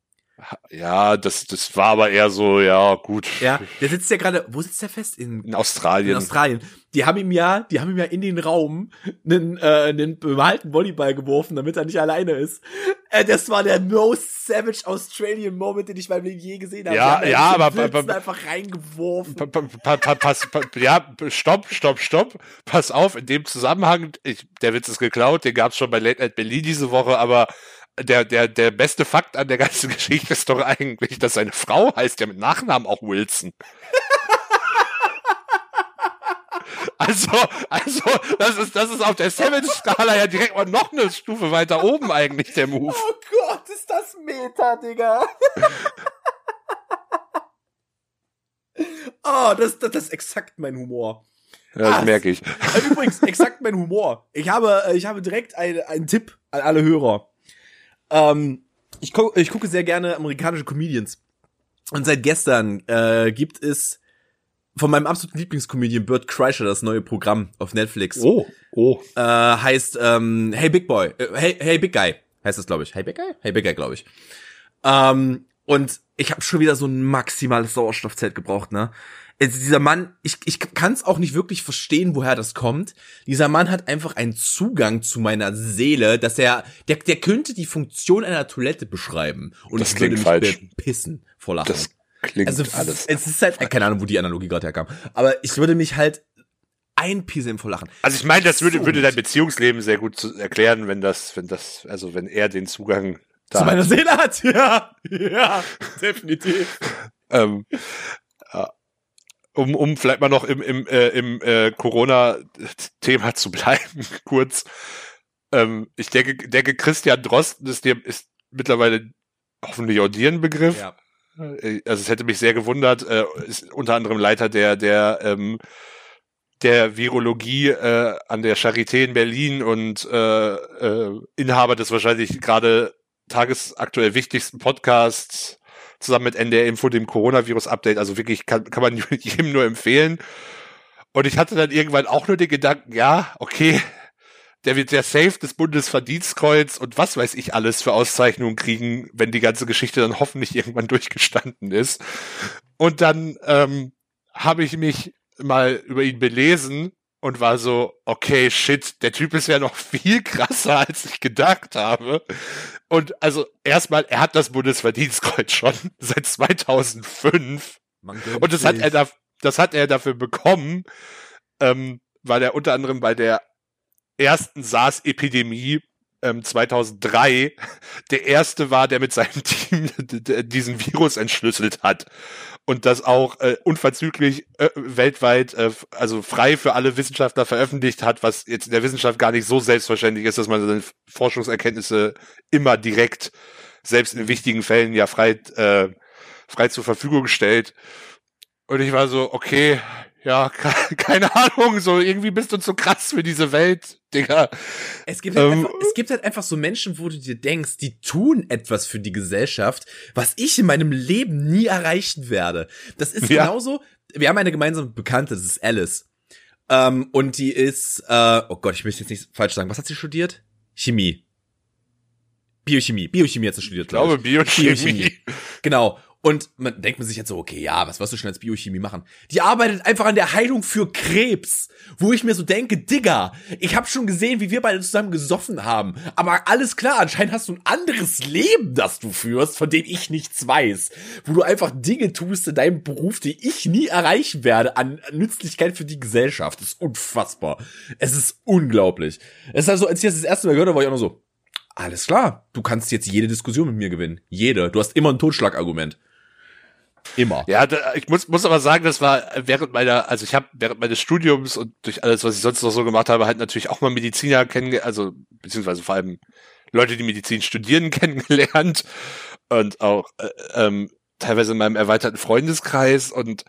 Ja, das, das war aber eher so, ja, gut. Ja, der sitzt ja gerade, wo sitzt der fest? In, in Australien. In Australien. Die haben ihm ja, die haben ihm ja in den Raum einen, äh, einen bemalten Volleyball geworfen, damit er nicht alleine ist. Äh, das war der most savage Australian Moment, den ich beim Leben je gesehen habe. Ja, ja, aber pa, einfach reingeworfen. Pa, pa, pa, pass, pa, ja, stopp, stopp, stopp. Pass auf, in dem Zusammenhang, ich, der Witz ist geklaut, den gab's schon bei Late Night Berlin diese Woche, aber der, der, der beste Fakt an der ganzen Geschichte ist doch eigentlich, dass seine Frau heißt ja mit Nachnamen auch Wilson. Also, also, das ist, das ist auf der Seven-Skala ja direkt mal noch eine Stufe weiter oben eigentlich, der Move. Oh Gott, ist das Meta, Digga. oh, das, das, das ist exakt mein Humor. Ja, das ah, merke ich. Übrigens, exakt mein Humor. Ich habe, ich habe direkt einen Tipp an alle Hörer. Ähm, ich, gu ich gucke sehr gerne amerikanische Comedians. Und seit gestern äh, gibt es von meinem absoluten Lieblingscomedian Bert Kreischer das neue Programm auf Netflix. Oh, oh. Äh, heißt ähm, Hey Big Boy, äh, Hey Hey Big Guy heißt das glaube ich. Hey Big Guy, Hey Big Guy glaube ich. Ähm, und ich habe schon wieder so ein maximales Sauerstoffzelt gebraucht, ne? Also dieser Mann, ich, ich kann es auch nicht wirklich verstehen, woher das kommt. Dieser Mann hat einfach einen Zugang zu meiner Seele, dass er, der, der könnte die Funktion einer Toilette beschreiben. Und das ich würde mich falsch. pissen vor Lachen. Das klingt also, alles. Es ist halt, keine Ahnung, wo die Analogie gerade herkam. Aber ich würde mich halt einpieseln vor Lachen. Also ich meine, das würde, so würde dein Beziehungsleben sehr gut erklären, wenn das, wenn das, also wenn er den Zugang da zu meiner. Seele hat. Ja, ja, definitiv. ähm, um, um vielleicht mal noch im, im, äh, im äh, Corona-Thema zu bleiben, kurz. Ähm, ich denke, denke, Christian Drosten ist, dir, ist mittlerweile hoffentlich auch dir ein Begriff. Ja. Äh, also es hätte mich sehr gewundert, äh, ist unter anderem Leiter der, der, ähm, der Virologie äh, an der Charité in Berlin und äh, äh, Inhaber des wahrscheinlich gerade tagesaktuell wichtigsten Podcasts zusammen mit NDR Info, dem Coronavirus-Update. Also wirklich kann, kann man jedem nur empfehlen. Und ich hatte dann irgendwann auch nur den Gedanken, ja, okay, der wird sehr safe des Bundesverdienstkreuz und was weiß ich alles für Auszeichnungen kriegen, wenn die ganze Geschichte dann hoffentlich irgendwann durchgestanden ist. Und dann ähm, habe ich mich mal über ihn belesen und war so, okay, shit, der Typ ist ja noch viel krasser, als ich gedacht habe. Und also erstmal, er hat das Bundesverdienstkreuz schon seit 2005. Und das hat er da, das hat er dafür bekommen, ähm, weil er unter anderem bei der ersten SARS-Epidemie ähm, 2003 der erste war, der mit seinem Team diesen Virus entschlüsselt hat und das auch äh, unverzüglich äh, weltweit, äh, also frei für alle Wissenschaftler veröffentlicht hat, was jetzt in der Wissenschaft gar nicht so selbstverständlich ist, dass man seine Forschungserkenntnisse immer direkt, selbst in wichtigen Fällen ja frei, äh, frei zur Verfügung stellt. Und ich war so, okay, ja, keine Ahnung, so irgendwie bist du zu krass für diese Welt, Digga. Es gibt, halt ähm, einfach, es gibt halt einfach so Menschen, wo du dir denkst, die tun etwas für die Gesellschaft, was ich in meinem Leben nie erreichen werde. Das ist ja. genauso, wir haben eine gemeinsame Bekannte, das ist Alice. Ähm, und die ist, äh, oh Gott, ich möchte jetzt nicht falsch sagen, was hat sie studiert? Chemie. Biochemie. Biochemie hat sie studiert, ich glaube. Ich. Biochemie. Biochemie. Genau. Und man denkt man sich jetzt so, okay, ja, was wirst du schon als Biochemie machen? Die arbeitet einfach an der Heilung für Krebs, wo ich mir so denke, Digga, ich habe schon gesehen, wie wir beide zusammen gesoffen haben. Aber alles klar, anscheinend hast du ein anderes Leben, das du führst, von dem ich nichts weiß. Wo du einfach Dinge tust in deinem Beruf, die ich nie erreichen werde an Nützlichkeit für die Gesellschaft. Das ist unfassbar. Es ist unglaublich. Es ist also, als ich das das erste Mal gehört habe, war ich auch noch so, alles klar, du kannst jetzt jede Diskussion mit mir gewinnen. Jede. Du hast immer ein Totschlagargument. Immer. Ja, da, ich muss, muss aber sagen, das war während meiner, also ich habe während meines Studiums und durch alles, was ich sonst noch so gemacht habe, halt natürlich auch mal Mediziner kennengelernt, also beziehungsweise vor allem Leute, die Medizin studieren, kennengelernt und auch äh, ähm, teilweise in meinem erweiterten Freundeskreis und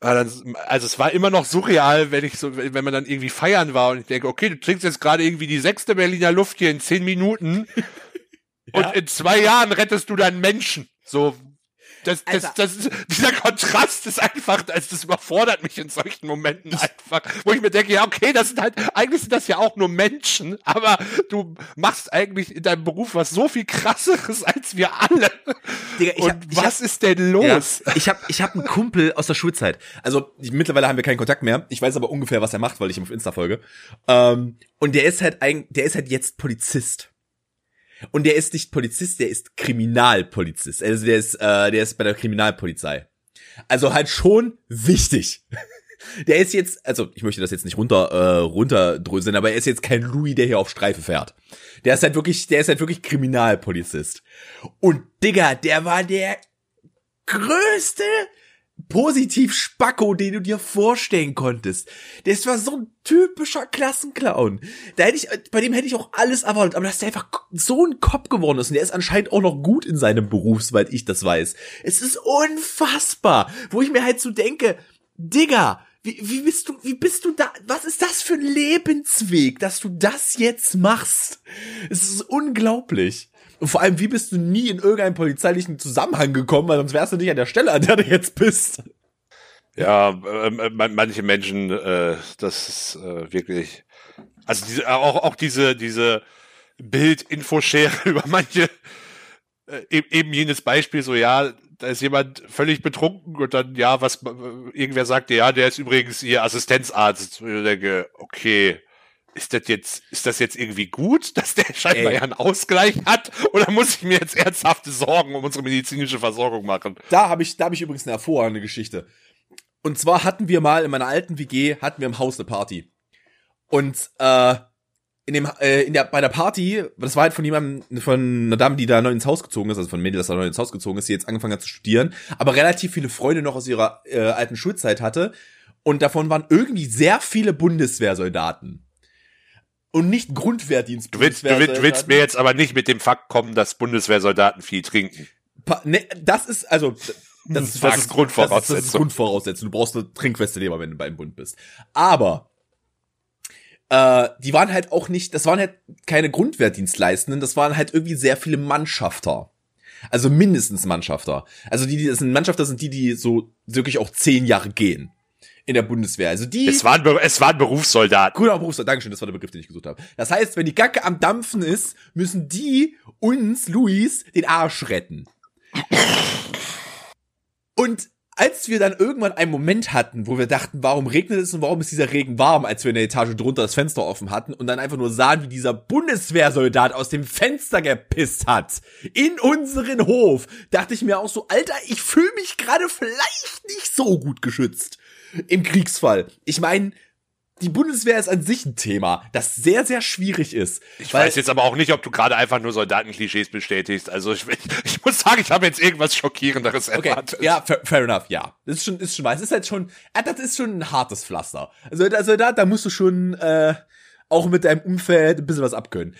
also es war immer noch surreal, wenn ich so, wenn man dann irgendwie feiern war und ich denke, okay, du trinkst jetzt gerade irgendwie die sechste Berliner Luft hier in zehn Minuten ja. und in zwei Jahren rettest du deinen Menschen. So, das, das, das, das, dieser Kontrast ist einfach, das, das überfordert mich in solchen Momenten einfach, wo ich mir denke, ja, okay, das sind halt, eigentlich sind das ja auch nur Menschen, aber du machst eigentlich in deinem Beruf was so viel krasseres als wir alle. Digga, ich hab, ich was hab, ist denn los? Ja, ich habe ich hab einen Kumpel aus der Schulzeit. Also ich, mittlerweile haben wir keinen Kontakt mehr. Ich weiß aber ungefähr, was er macht, weil ich ihm auf Insta folge. Ähm, und der ist halt ein, der ist halt jetzt Polizist. Und der ist nicht Polizist, der ist Kriminalpolizist. Also der ist, äh, der ist bei der Kriminalpolizei. Also halt schon wichtig. Der ist jetzt, also ich möchte das jetzt nicht runter äh, runterdröseln, aber er ist jetzt kein Louis, der hier auf Streife fährt. Der ist halt wirklich, der ist halt wirklich Kriminalpolizist. Und Digga, der war der größte positiv Spacko, den du dir vorstellen konntest. Das war so ein typischer Klassenclown. Da hätte ich, bei dem hätte ich auch alles erwartet, aber dass der einfach so ein Kopf geworden ist und der ist anscheinend auch noch gut in seinem Beruf, soweit ich das weiß. Es ist unfassbar, wo ich mir halt so denke, Digga, wie, wie bist du, wie bist du da, was ist das für ein Lebensweg, dass du das jetzt machst? Es ist unglaublich. Und vor allem, wie bist du nie in irgendeinen polizeilichen Zusammenhang gekommen, weil sonst wärst du nicht an der Stelle, an der du jetzt bist. Ja, äh, manche Menschen, äh, das ist äh, wirklich, also diese, auch, auch diese, diese Bild-Infoschere über manche, äh, e-, eben jenes Beispiel, so ja, da ist jemand völlig betrunken und dann, ja, was, irgendwer sagte, ja, der ist übrigens ihr Assistenzarzt. Und ich denke, okay, ist das jetzt, ist das jetzt irgendwie gut, dass der scheinbar ja einen Ausgleich hat? Oder muss ich mir jetzt ernsthafte Sorgen um unsere medizinische Versorgung machen? Da habe ich, da habe ich übrigens eine hervorragende Geschichte. Und zwar hatten wir mal in meiner alten WG, hatten wir im Haus eine Party. Und äh, in dem, äh, in der, bei der Party, das war halt von jemandem, von einer Dame, die da neu ins Haus gezogen ist, also von Mädel, das da neu ins Haus gezogen ist, die jetzt angefangen hat zu studieren, aber relativ viele Freunde noch aus ihrer äh, alten Schulzeit hatte. Und davon waren irgendwie sehr viele Bundeswehrsoldaten und nicht Grundwehrdienst. Du willst, du willst, willst mir jetzt aber nicht mit dem Fakt kommen, dass Bundeswehrsoldaten viel trinken. Pa ne, das ist, also, das ist, das ist Grundvoraussetzung. Das ist, das ist Grundvoraussetzung. Du brauchst eine Trinkweste lieber, wenn du beim Bund bist. Aber, äh, die waren halt auch nicht, das waren halt keine Grundwehrdienstleistenden, das waren halt irgendwie sehr viele Mannschafter. Also mindestens Mannschafter. Also die, die, das sind Mannschafter sind die, die so wirklich auch zehn Jahre gehen in der Bundeswehr. Also die. Es waren, es waren Berufssoldaten. Guter Berufssoldat. Dankeschön, das war der Begriff, den ich gesucht habe. Das heißt, wenn die Gacke am Dampfen ist, müssen die uns, Luis, den Arsch retten. Und als wir dann irgendwann einen Moment hatten, wo wir dachten, warum regnet es und warum ist dieser Regen warm, als wir in der Etage drunter das Fenster offen hatten und dann einfach nur sahen, wie dieser Bundeswehrsoldat aus dem Fenster gepisst hat in unseren Hof, dachte ich mir auch so, Alter, ich fühle mich gerade vielleicht nicht so gut geschützt im Kriegsfall. Ich meine, die Bundeswehr ist an sich ein Thema, das sehr, sehr schwierig ist. Ich weiß jetzt aber auch nicht, ob du gerade einfach nur Soldatenklischees bestätigst. Also ich, ich, muss sagen, ich habe jetzt irgendwas Schockierenderes okay, erwartet. Ja, fair, fair, enough, ja. Das ist schon, ist schon weiß. Das ist halt schon, äh, das ist schon ein hartes Pflaster. Also, also da, da musst du schon äh, auch mit deinem Umfeld ein bisschen was abkönnen.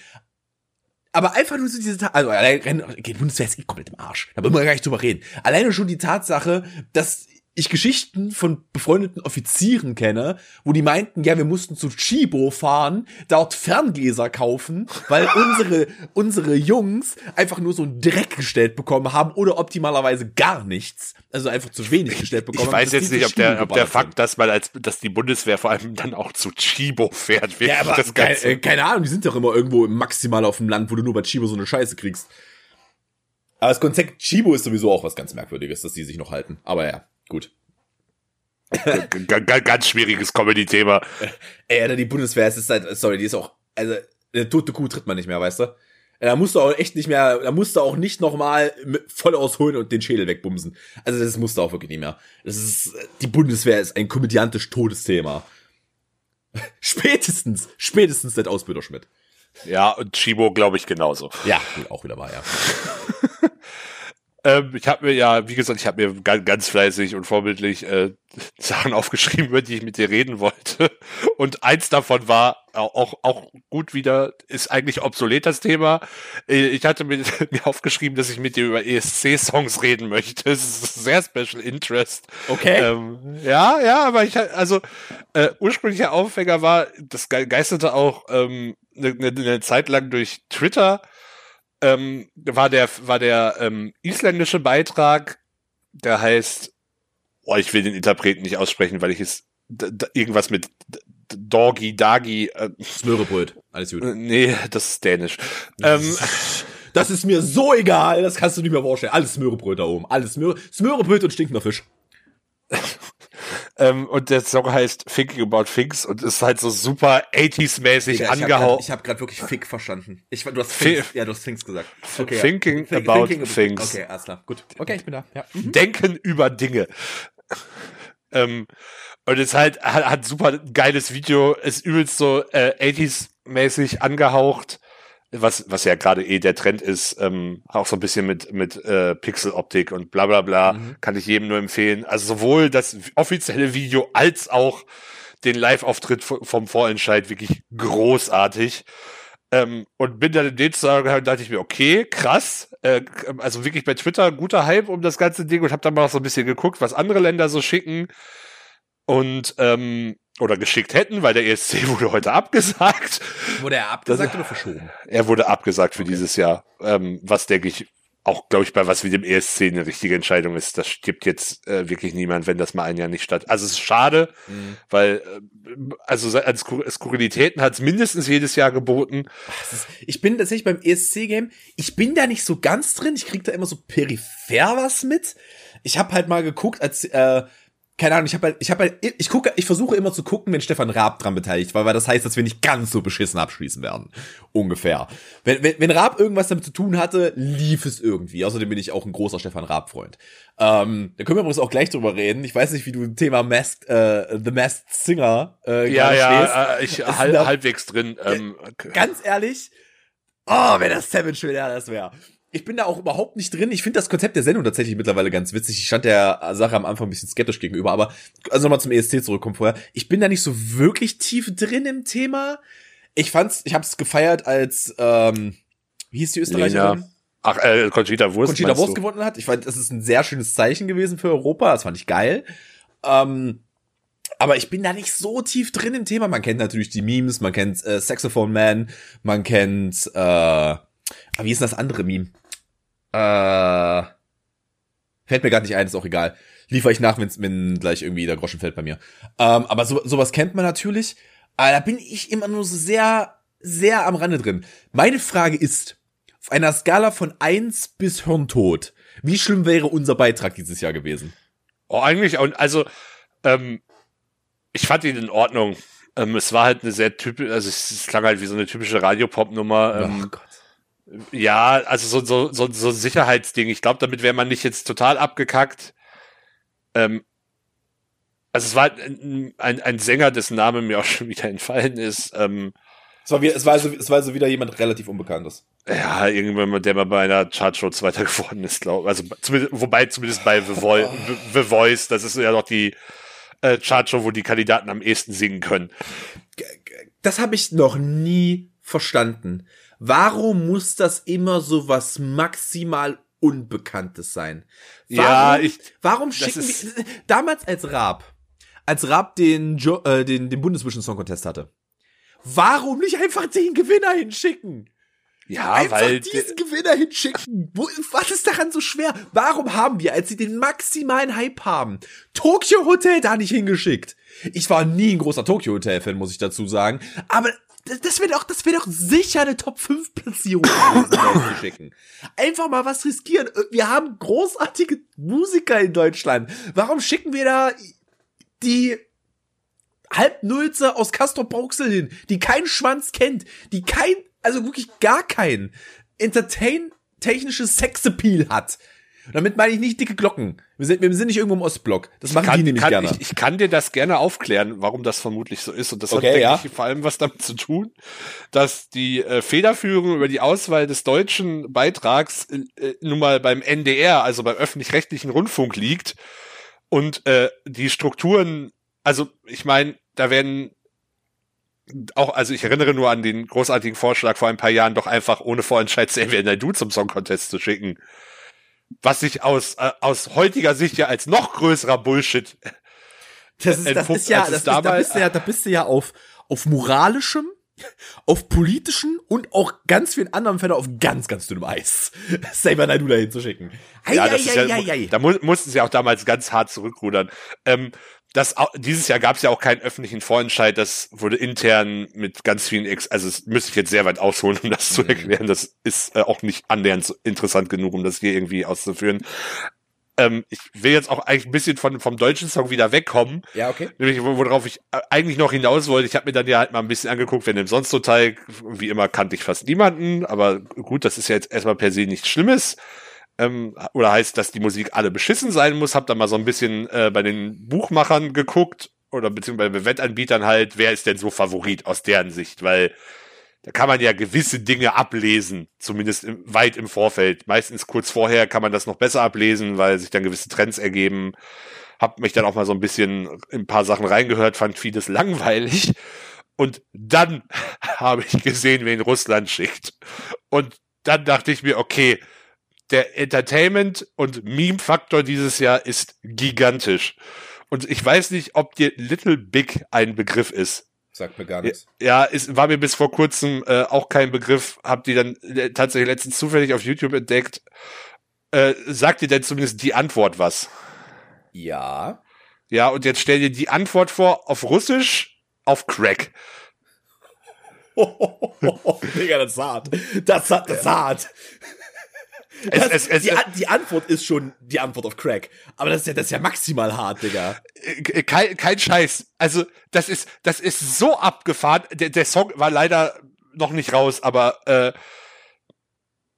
Aber einfach nur so diese, also allein, okay, die Bundeswehr ist eh komplett im Arsch. Da wollen wir gar nicht drüber reden. Alleine schon die Tatsache, dass ich Geschichten von befreundeten Offizieren kenne, wo die meinten, ja, wir mussten zu Chibo fahren, dort Ferngläser kaufen, weil unsere, unsere Jungs einfach nur so einen Dreck gestellt bekommen haben oder optimalerweise gar nichts. Also einfach zu wenig gestellt bekommen ich haben. Ich weiß jetzt nicht, ob der, ob der Fakt, dass man als, dass die Bundeswehr vor allem dann auch zu Chibo fährt, wirklich ja, aber das Ganze. Keine, keine Ahnung, die sind doch immer irgendwo maximal auf dem Land, wo du nur bei Chibo so eine Scheiße kriegst. Aber das Konzept Chibo ist sowieso auch was ganz Merkwürdiges, dass die sich noch halten. Aber ja. Gut. ganz schwieriges Comedy-Thema. Ey, Alter, die Bundeswehr, es ist halt, sorry, die ist auch, also, eine tote Kuh tritt man nicht mehr, weißt du? Da musst du auch echt nicht mehr, da musst du auch nicht nochmal voll ausholen und den Schädel wegbumsen. Also das musst du auch wirklich nicht mehr. Das ist, die Bundeswehr ist ein komödiantisch Todesthema. spätestens, spätestens seit Ausbilderschmidt. Ja, und Chibo glaube ich genauso. Ja, auch wieder mal, ja. Ähm, ich habe mir ja, wie gesagt, ich habe mir ganz, ganz fleißig und vorbildlich äh, Sachen aufgeschrieben, über die ich mit dir reden wollte. Und eins davon war auch, auch gut wieder, ist eigentlich obsolet das Thema. Äh, ich hatte mir, mir aufgeschrieben, dass ich mit dir über ESC-Songs reden möchte. Das ist sehr Special Interest. Okay. Ähm, ja, ja, aber ich also äh, ursprünglicher Aufhänger war, das geisterte auch ähm, eine, eine Zeit lang durch Twitter ähm, war der, war der ähm, isländische Beitrag, der heißt, oh, ich will den Interpreten nicht aussprechen, weil ich es irgendwas mit Doggy, Dagi. Äh, Smörebröt, alles gut. Äh, nee, das ist dänisch. ähm, das ist mir so egal, das kannst du nicht mehr vorstellen. Alles Smörebröt da oben, alles Smöre, Smörebröt und stinkender Fisch. Ähm, und der Song heißt Thinking About Things und ist halt so super 80s-mäßig angehaucht. Ich habe gerade wirklich Fick verstanden. Ich, du hast Things, ja, du hast Things gesagt. Okay, Thinking ja. About Thinking Things. Okay, alles klar. Gut. Okay, ich bin da. Ja. Mhm. Denken über Dinge. ähm, und es halt hat, hat super geiles Video, ist übelst so äh, 80s-mäßig angehaucht was, was ja gerade eh der Trend ist, ähm, auch so ein bisschen mit, mit äh, Pixeloptik und bla bla bla, mhm. kann ich jedem nur empfehlen. Also sowohl das offizielle Video als auch den Live-Auftritt vom Vorentscheid wirklich großartig. Ähm, und bin dann in den Zusammenhang dachte ich mir, okay, krass. Äh, also wirklich bei Twitter guter Hype um das ganze Ding und habe dann mal so ein bisschen geguckt, was andere Länder so schicken. Und ähm, oder geschickt hätten, weil der ESC wurde heute abgesagt. Wurde er abgesagt das, oder verschoben? Er wurde abgesagt für okay. dieses Jahr, ähm, was denke ich auch, glaube ich, bei was wie dem ESC eine richtige Entscheidung ist. Das stirbt jetzt äh, wirklich niemand, wenn das mal ein Jahr nicht statt. Also es ist schade, mhm. weil äh, also an Skurrilitäten hat es mindestens jedes Jahr geboten. Ist, ich bin tatsächlich beim ESC-Game, ich bin da nicht so ganz drin. Ich krieg da immer so peripher was mit. Ich habe halt mal geguckt, als äh, keine Ahnung, ich habe halt, ich habe halt, ich gucke, ich versuche immer zu gucken, wenn Stefan Raab dran beteiligt war, weil das heißt, dass wir nicht ganz so beschissen abschließen werden. Ungefähr. Wenn, wenn, wenn Raab irgendwas damit zu tun hatte, lief es irgendwie. Außerdem bin ich auch ein großer Stefan Raab-Freund. Ähm, da können wir übrigens auch gleich drüber reden. Ich weiß nicht, wie du Thema Masked, äh, The Masked Singer äh, Ja, ja, äh, ich halb, halbwegs drin. Ähm, ganz ehrlich, oh, wenn das Savage wäre, das wäre ich bin da auch überhaupt nicht drin. Ich finde das Konzept der Sendung tatsächlich mittlerweile ganz witzig. Ich stand der Sache am Anfang ein bisschen skeptisch gegenüber, aber also nochmal zum ESC zurückkommen vorher. Ich bin da nicht so wirklich tief drin im Thema. Ich fand's, ich hab's gefeiert, als ähm, wie hieß die Österreicherin? Lena. Ach, äh, Conchita Wurst. Conchita Wurst gewonnen hat. Ich fand, das ist ein sehr schönes Zeichen gewesen für Europa. Das fand ich geil. Ähm, aber ich bin da nicht so tief drin im Thema. Man kennt natürlich die Memes, man kennt äh, Saxophone Man, man kennt äh, aber wie ist denn das andere Meme? Äh, fällt mir gar nicht ein, ist auch egal. Liefer ich nach, wenn's, wenn gleich irgendwie der Groschen fällt bei mir. Ähm, aber so, sowas kennt man natürlich. Aber da bin ich immer nur so sehr, sehr am Rande drin. Meine Frage ist, auf einer Skala von eins bis Hirntod, wie schlimm wäre unser Beitrag dieses Jahr gewesen? Oh, eigentlich, also, ähm, ich fand ihn in Ordnung. Ähm, es war halt eine sehr typische, also es klang halt wie so eine typische Radiopop-Nummer. Ähm, oh Gott. Ja, also so, so, so, so Sicherheitsding. Ich glaube, damit wäre man nicht jetzt total abgekackt. Ähm, also es war ein, ein, ein Sänger, dessen Name mir auch schon wieder entfallen ist. Ähm, es war, wie, es, war also, es war also wieder jemand relativ Unbekanntes. Ja, irgendwann, der mal bei einer Chartshow Zweiter geworden ist, glaube Also zumindest, wobei zumindest bei The, Vo oh. The Voice, das ist ja noch die äh, Chartshow, wo die Kandidaten am ehesten singen können. Das habe ich noch nie verstanden. Warum muss das immer so was maximal Unbekanntes sein? Warum, ja, ich. Warum schicken wir, damals als Raab, als Raab den, jo, äh, den, den Bundesvision Song Contest hatte, warum nicht einfach den Gewinner hinschicken? Ja, Einfach weil diesen Gewinner hinschicken. Wo, was ist daran so schwer? Warum haben wir, als sie den maximalen Hype haben, Tokyo Hotel da nicht hingeschickt? Ich war nie ein großer Tokyo Hotel Fan, muss ich dazu sagen, aber das wäre doch, das wäre doch sicher eine Top 5 Platzierung zu schicken. Einfach mal was riskieren. Wir haben großartige Musiker in Deutschland. Warum schicken wir da die Halbnulze aus Castor Brauxel hin, die keinen Schwanz kennt, die kein, also wirklich gar kein Entertain-technisches Sexappeal hat? Damit meine ich nicht dicke Glocken. Wir sind, wir sind nicht irgendwo im Ostblock. Das machen kann, die nämlich kann, gerne. Ich, ich kann dir das gerne aufklären, warum das vermutlich so ist. Und das Okay, hat, denke ja. ich, vor allem was damit zu tun, dass die äh, Federführung über die Auswahl des deutschen Beitrags äh, äh, nun mal beim NDR, also beim öffentlich-rechtlichen Rundfunk liegt. Und äh, die Strukturen, also ich meine, da werden auch, also ich erinnere nur an den großartigen Vorschlag vor ein paar Jahren, doch einfach ohne Vorentscheid Xavier Naidoo zum Song Contest zu schicken. Was sich aus, äh, aus heutiger Sicht ja als noch größerer Bullshit Das ist, das entpuppt, ist ja, das ist, da bist du ja, da bist du ja auf, auf moralischem, auf politischen und auch ganz vielen anderen Fällen auf ganz, ganz dünnem Eis. Saber Naidu dahin zu schicken. Ei, Ja, ei, das ei, ja, ei, da mu mussten sie auch damals ganz hart zurückrudern. Ähm, das, dieses Jahr gab es ja auch keinen öffentlichen Vorentscheid, das wurde intern mit ganz vielen, Ex also es müsste ich jetzt sehr weit ausholen, um das zu Mhm. erklären. Das ist äh, auch nicht annähernd so interessant genug, um das hier irgendwie auszuführen. Ähm, ich will jetzt auch eigentlich ein bisschen von, vom deutschen Song wieder wegkommen. Ja, okay. Nämlich, wo- worauf ich äh, eigentlich noch hinaus wollte, ich habe mir dann ja halt mal ein bisschen angeguckt, wenn im sonst so Teil, wie immer kannte ich fast niemanden, aber gut, das ist ja jetzt erstmal per se nichts Schlimmes. Ähm, oder heißt, dass die Musik alle beschissen sein muss, hab dann mal so ein bisschen äh, bei den Buchmachern geguckt oder beziehungsweise bei Wettanbietern halt, wer ist denn so Favorit aus deren Sicht, weil da kann man ja gewisse Dinge ablesen, zumindest im, weit im Vorfeld. Meistens kurz vorher kann man das noch besser ablesen, weil sich dann gewisse Trends ergeben. Hab mich dann auch mal so ein bisschen in ein paar Sachen reingehört, fand vieles langweilig. Und dann habe ich gesehen, wen Russland schickt. Und dann dachte ich mir, okay, der Entertainment- und Meme-Faktor dieses Jahr ist gigantisch. Und ich weiß nicht, ob dir Little Big ein Begriff ist. Sagt mir gar Ja, es war mir bis vor kurzem äh, auch kein Begriff. Hab die dann äh, tatsächlich letztens zufällig auf YouTube entdeckt. Äh, sagt dir denn zumindest die Antwort was? Ja. Ja, und jetzt stell dir die Antwort vor auf Russisch auf Crack. Digga, das ist hart. Das, das ist hart. Es, Das, es, es, die, die Antwort ist schon die Antwort auf Crack. Aber das ist ja, das ist ja maximal hart, Digga. äh, kein, kein Scheiß. Also, das ist, das ist so abgefahren. Der, der Song war leider noch nicht raus, aber äh,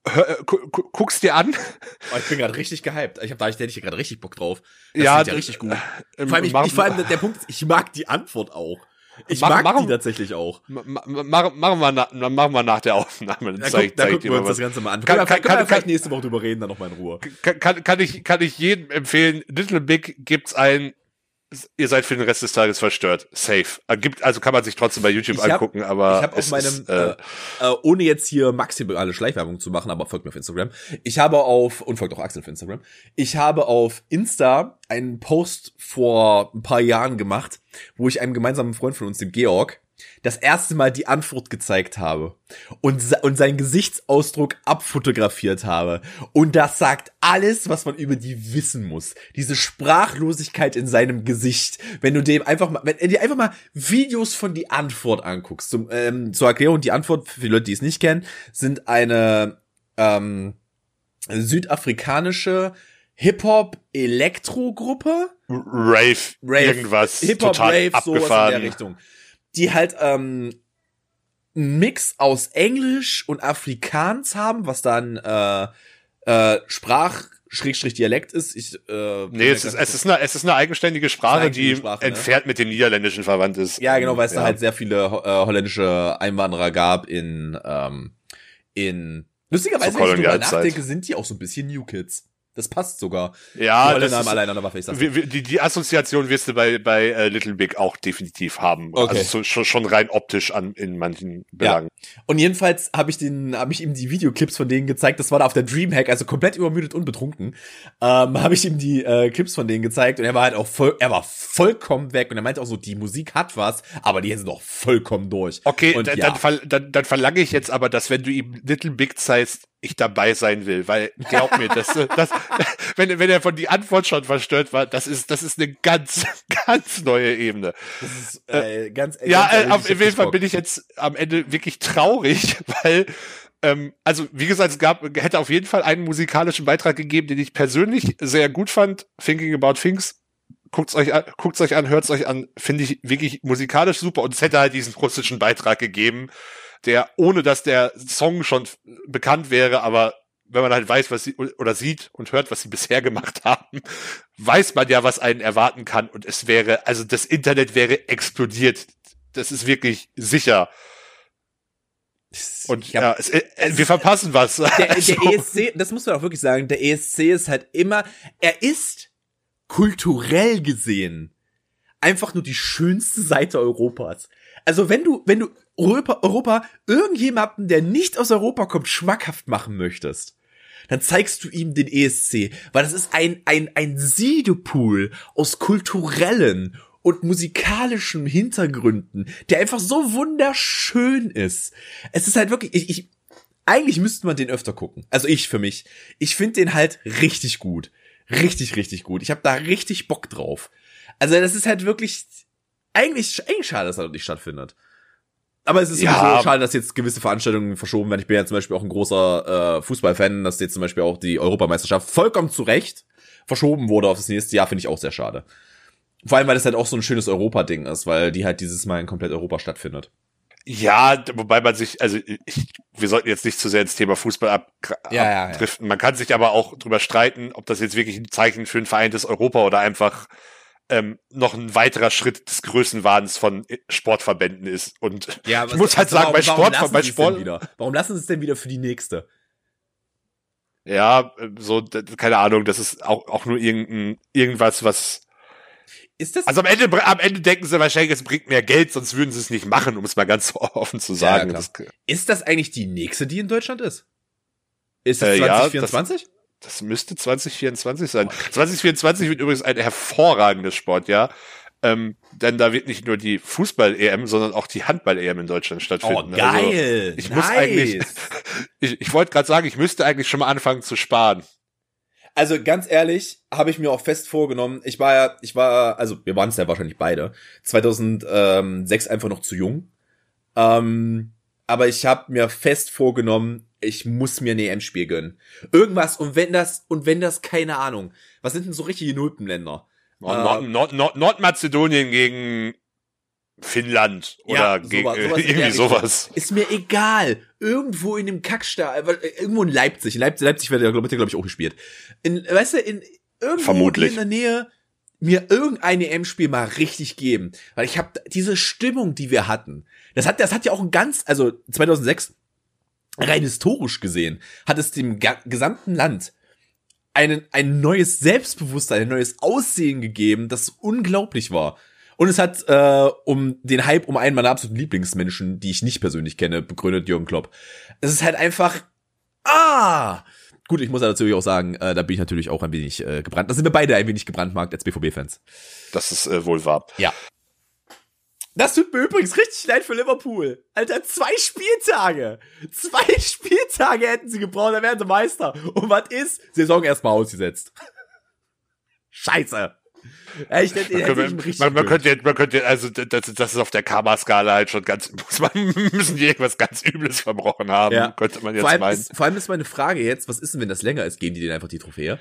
hör, äh, gu, gu, guck's dir an. Oh, ich bin gerade richtig gehyped. Ich hab da, ich hätte ich gerade richtig Bock drauf. Das Ja, ja richtig gut. Ähm, Vor allem, ich, ich, vor allem der Punkt ist, ich mag die Antwort auch. Ich mag machen- die tatsächlich auch. ma- ma- Machen, wir nach, machen wir nach der Aufnahme. Dann Da, zeig, guck, da gucken wir uns das was. Ganze mal an. Kann- kann- wir kann- vielleicht kann- nächste Woche drüber reden, dann nochmal in Ruhe. kann, kann, kann ich kann ich jedem empfehlen. Little Big gibt's ein. Ihr seid für den Rest des Tages verstört. Safe. Äh, Gibt also kann man sich trotzdem bei YouTube hab- angucken, aber ich habe auf meinem, ist, äh, äh, ohne jetzt hier maximale Schleichwerbung zu machen, aber folgt mir auf Instagram. Ich habe auf, und folgt auch Axel auf Instagram, ich habe auf Insta einen Post vor ein paar Jahren gemacht, wo ich einem gemeinsamen Freund von uns, dem Georg, das erste Mal die Antwort gezeigt habe und, und seinen Gesichtsausdruck abfotografiert habe. Und das sagt alles, was man über die wissen muss. Diese Sprachlosigkeit in seinem Gesicht. Wenn du dem einfach mal, wenn du dir einfach mal Videos von die Antwort anguckst. Zum, ähm, zur Erklärung, die Antwort, für die Leute, die es nicht kennen, sind eine ähm, südafrikanische Hip-Hop-Elektro-Gruppe. Rave, Rave, irgendwas Hip-Hop, total Rave, sowas in abgefahren. der Richtung. Die halt ähm, einen Mix aus Englisch und Afrikaans haben, was dann äh, äh, Sprach Schrägstrich Dialekt ist. Ich, äh, Nee, es ist, es ist eine, es ist eine eigenständige Sprache, eigenständige die Sprache, ne? entfernt mit dem Niederländischen verwandt ist. ja, genau, weil es ja. da halt sehr viele äh, holländische Einwanderer gab in ähm, in lustigerweise, wenn ich drüber nachdenke, sind die auch so ein bisschen New Kids. Das passt sogar. Ja, die das ist, allein an der Waffe. Ich sag's wir- die, die Assoziation wirst du bei, bei äh, Little Big auch definitiv haben. Okay. Also so, schon, schon rein optisch an, in manchen Belangen. Und jedenfalls habe ich den, habe ich ihm die Videoclips von denen gezeigt. Das war da auf der Dreamhack, also komplett übermüdet und betrunken. Ähm, habe ich ihm die äh, Clips von denen gezeigt und er war halt auch voll, er war vollkommen weg und er meinte auch so, die Musik hat was, aber die sind doch vollkommen durch. Okay, und dann, ja, dann, dann verlange ich jetzt aber, dass wenn du ihm Little Big zeigst, ich dabei sein will, weil glaub mir, das, das, wenn, wenn er von die Antwort schon verstört war, das ist, das ist eine ganz, ganz neue Ebene. das ist äh, ganz Ja, ganz äh, auf jeden Fall bin ich jetzt am Ende wirklich traurig, weil ähm, also wie gesagt, es gab hätte auf jeden Fall einen musikalischen Beitrag gegeben, den ich persönlich sehr gut fand. Thinking About Things. Guckt's euch an, guckt's euch an, hört's euch an, finde ich wirklich musikalisch super und es hätte halt diesen russischen Beitrag gegeben, der ohne dass der Song schon bekannt wäre, aber wenn man halt weiß, was sie oder sieht und hört, was sie bisher gemacht haben, weiß man ja, was einen erwarten kann und es wäre, also das Internet wäre explodiert. Das ist wirklich sicher. Und ja, ja es, äh, es, wir verpassen was. Der, der also. ESC, das muss man auch wirklich sagen, der ESC ist halt immer, er ist kulturell gesehen einfach nur die schönste Seite Europas. Also wenn du, wenn du Europa, Europa irgendjemanden, der nicht aus Europa kommt, schmackhaft machen möchtest, dann zeigst du ihm den ESC, weil das ist ein, ein, ein Siedepool aus kulturellen und musikalischen Hintergründen, der einfach so wunderschön ist. Es ist halt wirklich, ich, ich eigentlich müsste man den öfter gucken. Also ich für mich. Ich finde den halt richtig gut. Richtig, richtig gut. Ich habe da richtig Bock drauf. Also das ist halt wirklich eigentlich, eigentlich schade, dass er nicht stattfindet. Aber es ist ja. schade, dass jetzt gewisse Veranstaltungen verschoben werden. Ich bin ja zum Beispiel auch ein großer äh, Fußballfan, dass jetzt zum Beispiel auch die Europameisterschaft vollkommen zu Recht verschoben wurde auf das nächste Jahr, finde ich auch sehr schade. Vor allem, weil das halt auch so ein schönes Europa-Ding ist, weil die halt dieses Mal in komplett Europa stattfindet. Ja, wobei man sich, also ich, wir sollten jetzt nicht zu sehr ins Thema Fußball ab, ja, abdriften. Ja, ja. Man kann sich aber auch drüber streiten, ob das jetzt wirklich ein Zeichen für ein vereintes Europa oder einfach ähm, noch ein weiterer Schritt des Größenwahns von Sportverbänden ist. Und ja, ich muss halt sagen, bei Sport, bei Sport, warum lassen sie es denn wieder für die nächste? Ja, so, keine Ahnung, das ist auch, auch nur irgendein, irgendwas, was, ist das also am Ende, am Ende denken sie wahrscheinlich, es bringt mehr Geld, sonst würden sie es nicht machen, um es mal ganz offen zu sagen. Ja, das, ist das eigentlich die nächste, die in Deutschland ist? Ist das äh, 2024? Ja, das, das müsste 2024 sein. 2024 wird übrigens ein hervorragendes Sportjahr. Ähm, denn da wird nicht nur die Fußball-EM, sondern auch die Handball-EM in Deutschland stattfinden. Oh, geil! Also ich nice. muss eigentlich, ich, ich wollte gerade sagen, ich müsste eigentlich schon mal anfangen zu sparen. Also ganz ehrlich, habe ich mir auch fest vorgenommen. Ich war ja, ich war, also wir waren es ja wahrscheinlich beide. 2006 einfach noch zu jung. Ähm, aber ich habe mir fest vorgenommen, ich muss mir ein EM-Spiel gönnen. Irgendwas, und wenn das, und wenn das, keine Ahnung. Was sind denn so richtige Nulpenländer? Nord, Nord, Nord, Nordmazedonien gegen Finnland oder ja, gegen sowas, sowas irgendwie sowas. Ist mir egal. Irgendwo in dem Kackstaat, äh, irgendwo in Leipzig. In Leipzig, Leipzig wird ja, glaube ich, auch gespielt. In, weißt du, in irgendwo Vermutlich. in der Nähe mir irgendein EM-Spiel mal richtig geben. Weil ich habe diese Stimmung, die wir hatten. Das hat, das hat ja auch ein ganz, also 2006 rein historisch gesehen, hat es dem gesamten Land einen, ein neues Selbstbewusstsein, ein neues Aussehen gegeben, das unglaublich war. Und es hat äh, um den Hype um einen meiner absoluten Lieblingsmenschen, die ich nicht persönlich kenne, begründet Jürgen Klopp. Es ist halt einfach ah Gut, ich muss natürlich auch sagen, äh, da bin ich natürlich auch ein wenig äh, gebrannt. Da sind wir beide ein wenig gebrandmarkt als BVB-Fans. Das ist äh, wohl wahr. Ja. Das tut mir übrigens richtig leid für Liverpool. Alter, zwei Spieltage. Zwei Spieltage hätten sie gebraucht, dann wären sie Meister. Und was ist? Saison erstmal ausgesetzt. Scheiße. Ja, ich, hätte, hätte man, man, man könnte jetzt, man könnte, also das, das ist auf der Karma-Skala halt schon ganz, man, müssen die irgendwas ganz Übles verbrochen haben, ja. könnte man jetzt vor meinen. Ist, vor allem ist meine Frage jetzt, was ist denn, wenn das länger ist, geben die denen einfach die Trophäe?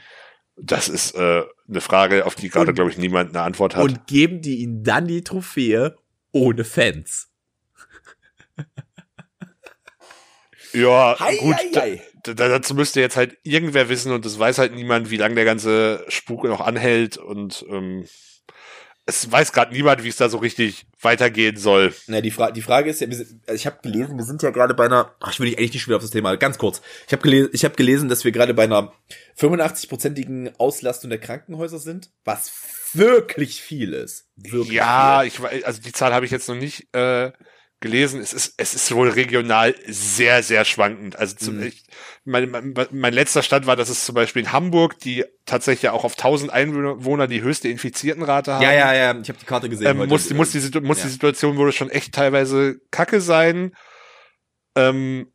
Das ist äh, eine Frage, auf die gerade, glaube ich, niemand eine Antwort hat. Und geben die ihnen dann die Trophäe ohne Fans. ja, hei, gut. Hei, hei. Da, dazu müsste jetzt halt irgendwer wissen und das weiß halt niemand, wie lange der ganze Spuk noch anhält und ähm, es weiß gerade niemand, wie es da so richtig weitergehen soll. Na, die, Fra die Frage ist ja, ich habe gelesen, wir sind ja gerade bei einer, ach, ich will eigentlich nicht wieder auf das Thema, ganz kurz. Ich habe gelesen, ich habe gelesen, dass wir gerade bei einer 85-prozentigen Auslastung der Krankenhäuser sind, was wirklich viel ist. Wirklich ja, viel. ich also die Zahl habe ich jetzt noch nicht äh, gelesen. Es ist, es ist wohl regional sehr, sehr schwankend. Also zum, mhm. ich, mein, mein, mein letzter Stand war, dass es zum Beispiel in Hamburg, die tatsächlich ja auch auf 1000 Einwohner die höchste Infiziertenrate haben. Ja, ja, ja, ich habe die Karte gesehen. Ähm, muss, muss, die, muss ja. die Situation wohl schon echt teilweise kacke sein. Ähm,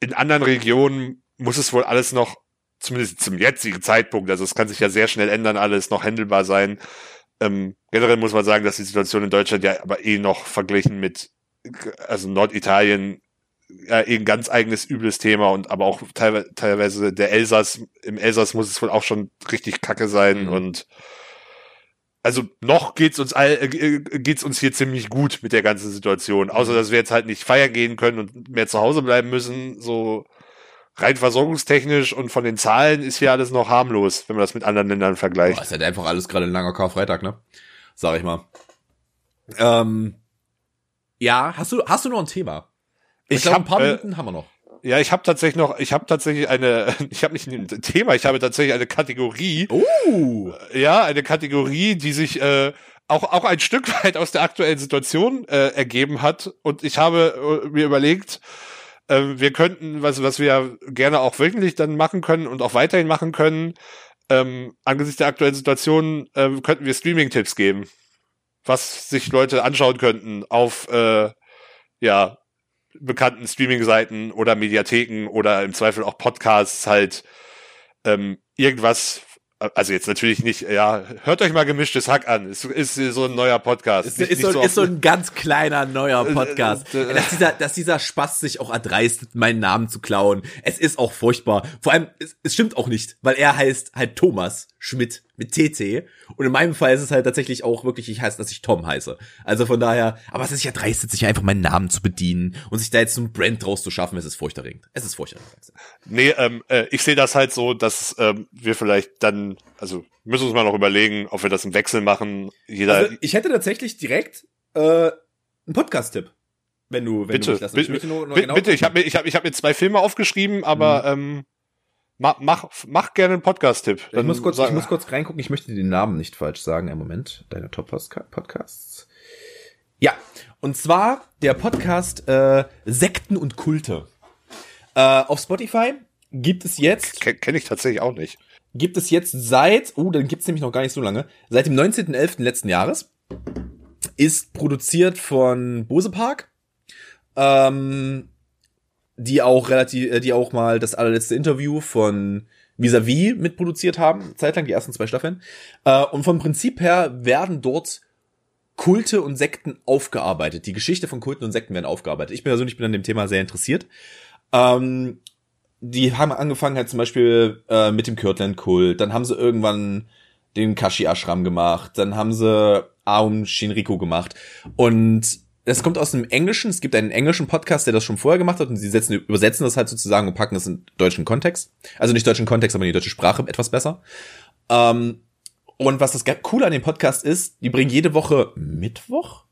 in anderen Regionen muss es wohl alles noch zumindest zum jetzigen Zeitpunkt, also es kann sich ja sehr schnell ändern, alles noch handelbar sein. Ähm, generell muss man sagen, dass die Situation in Deutschland ja aber eh noch verglichen mit, also Norditalien, ja, eh ein ganz eigenes übles Thema und aber auch teilweise, teilweise der Elsass, im Elsass muss es wohl auch schon richtig kacke sein mhm. und also noch geht's uns all, äh, geht's uns hier ziemlich gut mit der ganzen Situation, außer mhm. dass wir jetzt halt nicht feiern gehen können und mehr zu Hause bleiben müssen, so rein versorgungstechnisch und von den Zahlen ist hier alles noch harmlos, wenn man das mit anderen Ländern vergleicht. Boah, ist halt einfach alles gerade ein langer Karfreitag, ne? Sag ich mal. Ähm, ja, hast du, hast du noch ein Thema? Ich, glaub, hab, ein paar äh, Minuten haben wir noch. Ja, ich habe tatsächlich noch, ich habe tatsächlich eine, ich habe nicht ein Thema, ich habe tatsächlich eine Kategorie. Oh! Ja, eine Kategorie, die sich äh, auch auch ein Stück weit aus der aktuellen Situation äh, ergeben hat. Und ich habe äh, mir überlegt, äh, wir könnten, was was wir gerne auch wöchentlich dann machen können und auch weiterhin machen können, ähm, angesichts der aktuellen Situation äh, könnten wir Streaming-Tipps geben, was sich Leute anschauen könnten auf äh, ja bekannten Streaming-Seiten oder Mediatheken oder im Zweifel auch Podcasts halt ähm, irgendwas, also jetzt natürlich nicht, ja, hört euch mal gemischtes Hack an. Es ist so ein neuer Podcast. Ist, Nicht- ist, nicht so, ist so ein ganz kleiner neuer Podcast. Äh, äh, äh. dass, dieser, dass dieser Spaß sich auch erdreistet, meinen Namen zu klauen. Es ist auch furchtbar. Vor allem, es, es stimmt auch nicht, weil er heißt halt Thomas Schmidt mit TT. Und in meinem Fall ist es halt tatsächlich auch wirklich, ich heiße, dass ich Tom heiße. Also von daher, aber es ist ja dreistet, sich einfach meinen Namen zu bedienen und sich da jetzt so ein Brand draus zu schaffen, es ist furchterregend. Es ist furchterregend. Nee, ähm, äh, ich sehe das halt so, dass ähm, wir vielleicht dann, also müssen uns mal noch überlegen, ob wir das im Wechsel machen. Jeder, Also, ich hätte tatsächlich direkt äh, einen Podcast-Tipp. Wenn du, wenn bitte, du mich lässt. bitte, Ich möchte nur, nur bitte, genau bitte, ich habe mir, ich habe, ich habe mir zwei Filme aufgeschrieben, aber ähm, mach, mach, mach gerne einen Podcast-Tipp. Ich muss, kurz, ich muss kurz reingucken, ich möchte den Namen nicht falsch sagen. Einen Moment, deine Top-Podcasts. Ja, und zwar der Podcast äh, Sekten und Kulte. Äh, auf Spotify gibt es jetzt, Ken- Kenn ich tatsächlich auch nicht. gibt es jetzt seit, oh, dann gibt's nämlich noch gar nicht so lange, seit dem 19.11. letzten Jahres. Ist produziert von Bose Park. Ähm, die auch relativ, äh, die auch mal das allerletzte Interview von Vis-a-vis mitproduziert haben, zeitlang die ersten zwei Staffeln. Äh, und vom Prinzip her werden dort Kulte und Sekten aufgearbeitet. Die Geschichte von Kulten und Sekten werden aufgearbeitet. Ich persönlich bin an dem Thema sehr interessiert. Ähm, die haben angefangen halt zum Beispiel äh, mit dem Kirtland-Kult, dann haben sie irgendwann den Kashi-Ashram gemacht, dann haben sie Aum Shinriko gemacht und es kommt aus dem Englischen, es gibt einen englischen Podcast, der das schon vorher gemacht hat und sie setzen, übersetzen das halt sozusagen und packen das in deutschen Kontext. Also nicht deutschen Kontext, aber in die deutsche Sprache etwas besser. Ähm, und was das Coole an dem Podcast ist, die bringen jede Woche Mittwoch?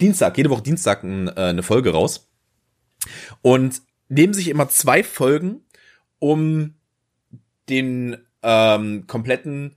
Dienstag, jede Woche Dienstag ein, äh, eine Folge raus. Und nehmen sich immer zwei Folgen, um den ähm, kompletten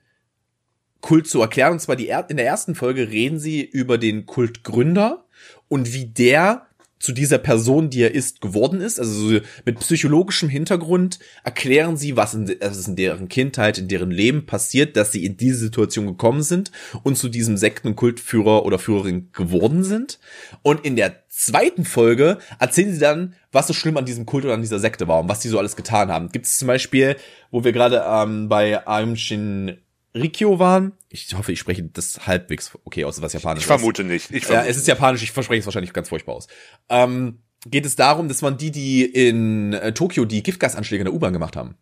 Kult zu erklären. Und zwar die er in der ersten Folge reden sie über den Kultgründer und wie der zu dieser Person, die er ist, geworden ist. Also so mit psychologischem Hintergrund erklären sie, was, in, was in deren Kindheit, in deren Leben passiert, dass sie in diese Situation gekommen sind und zu diesem Sekten- und Kultführer oder Führerin geworden sind. Und in der zweiten Folge erzählen sie dann, was so schlimm an diesem Kult oder an dieser Sekte war und was die so alles getan haben. Gibt es zum Beispiel, wo wir gerade ähm, bei Aum Shin Rikyo waren. Ich hoffe, ich spreche das halbwegs okay aus, was Japanisch Ich vermute nicht. Ich ja, vermute. es ist japanisch, ich verspreche es wahrscheinlich ganz furchtbar aus. Ähm, geht es darum, das waren die, die in äh, Tokio die Giftgasanschläge in der U-Bahn gemacht haben.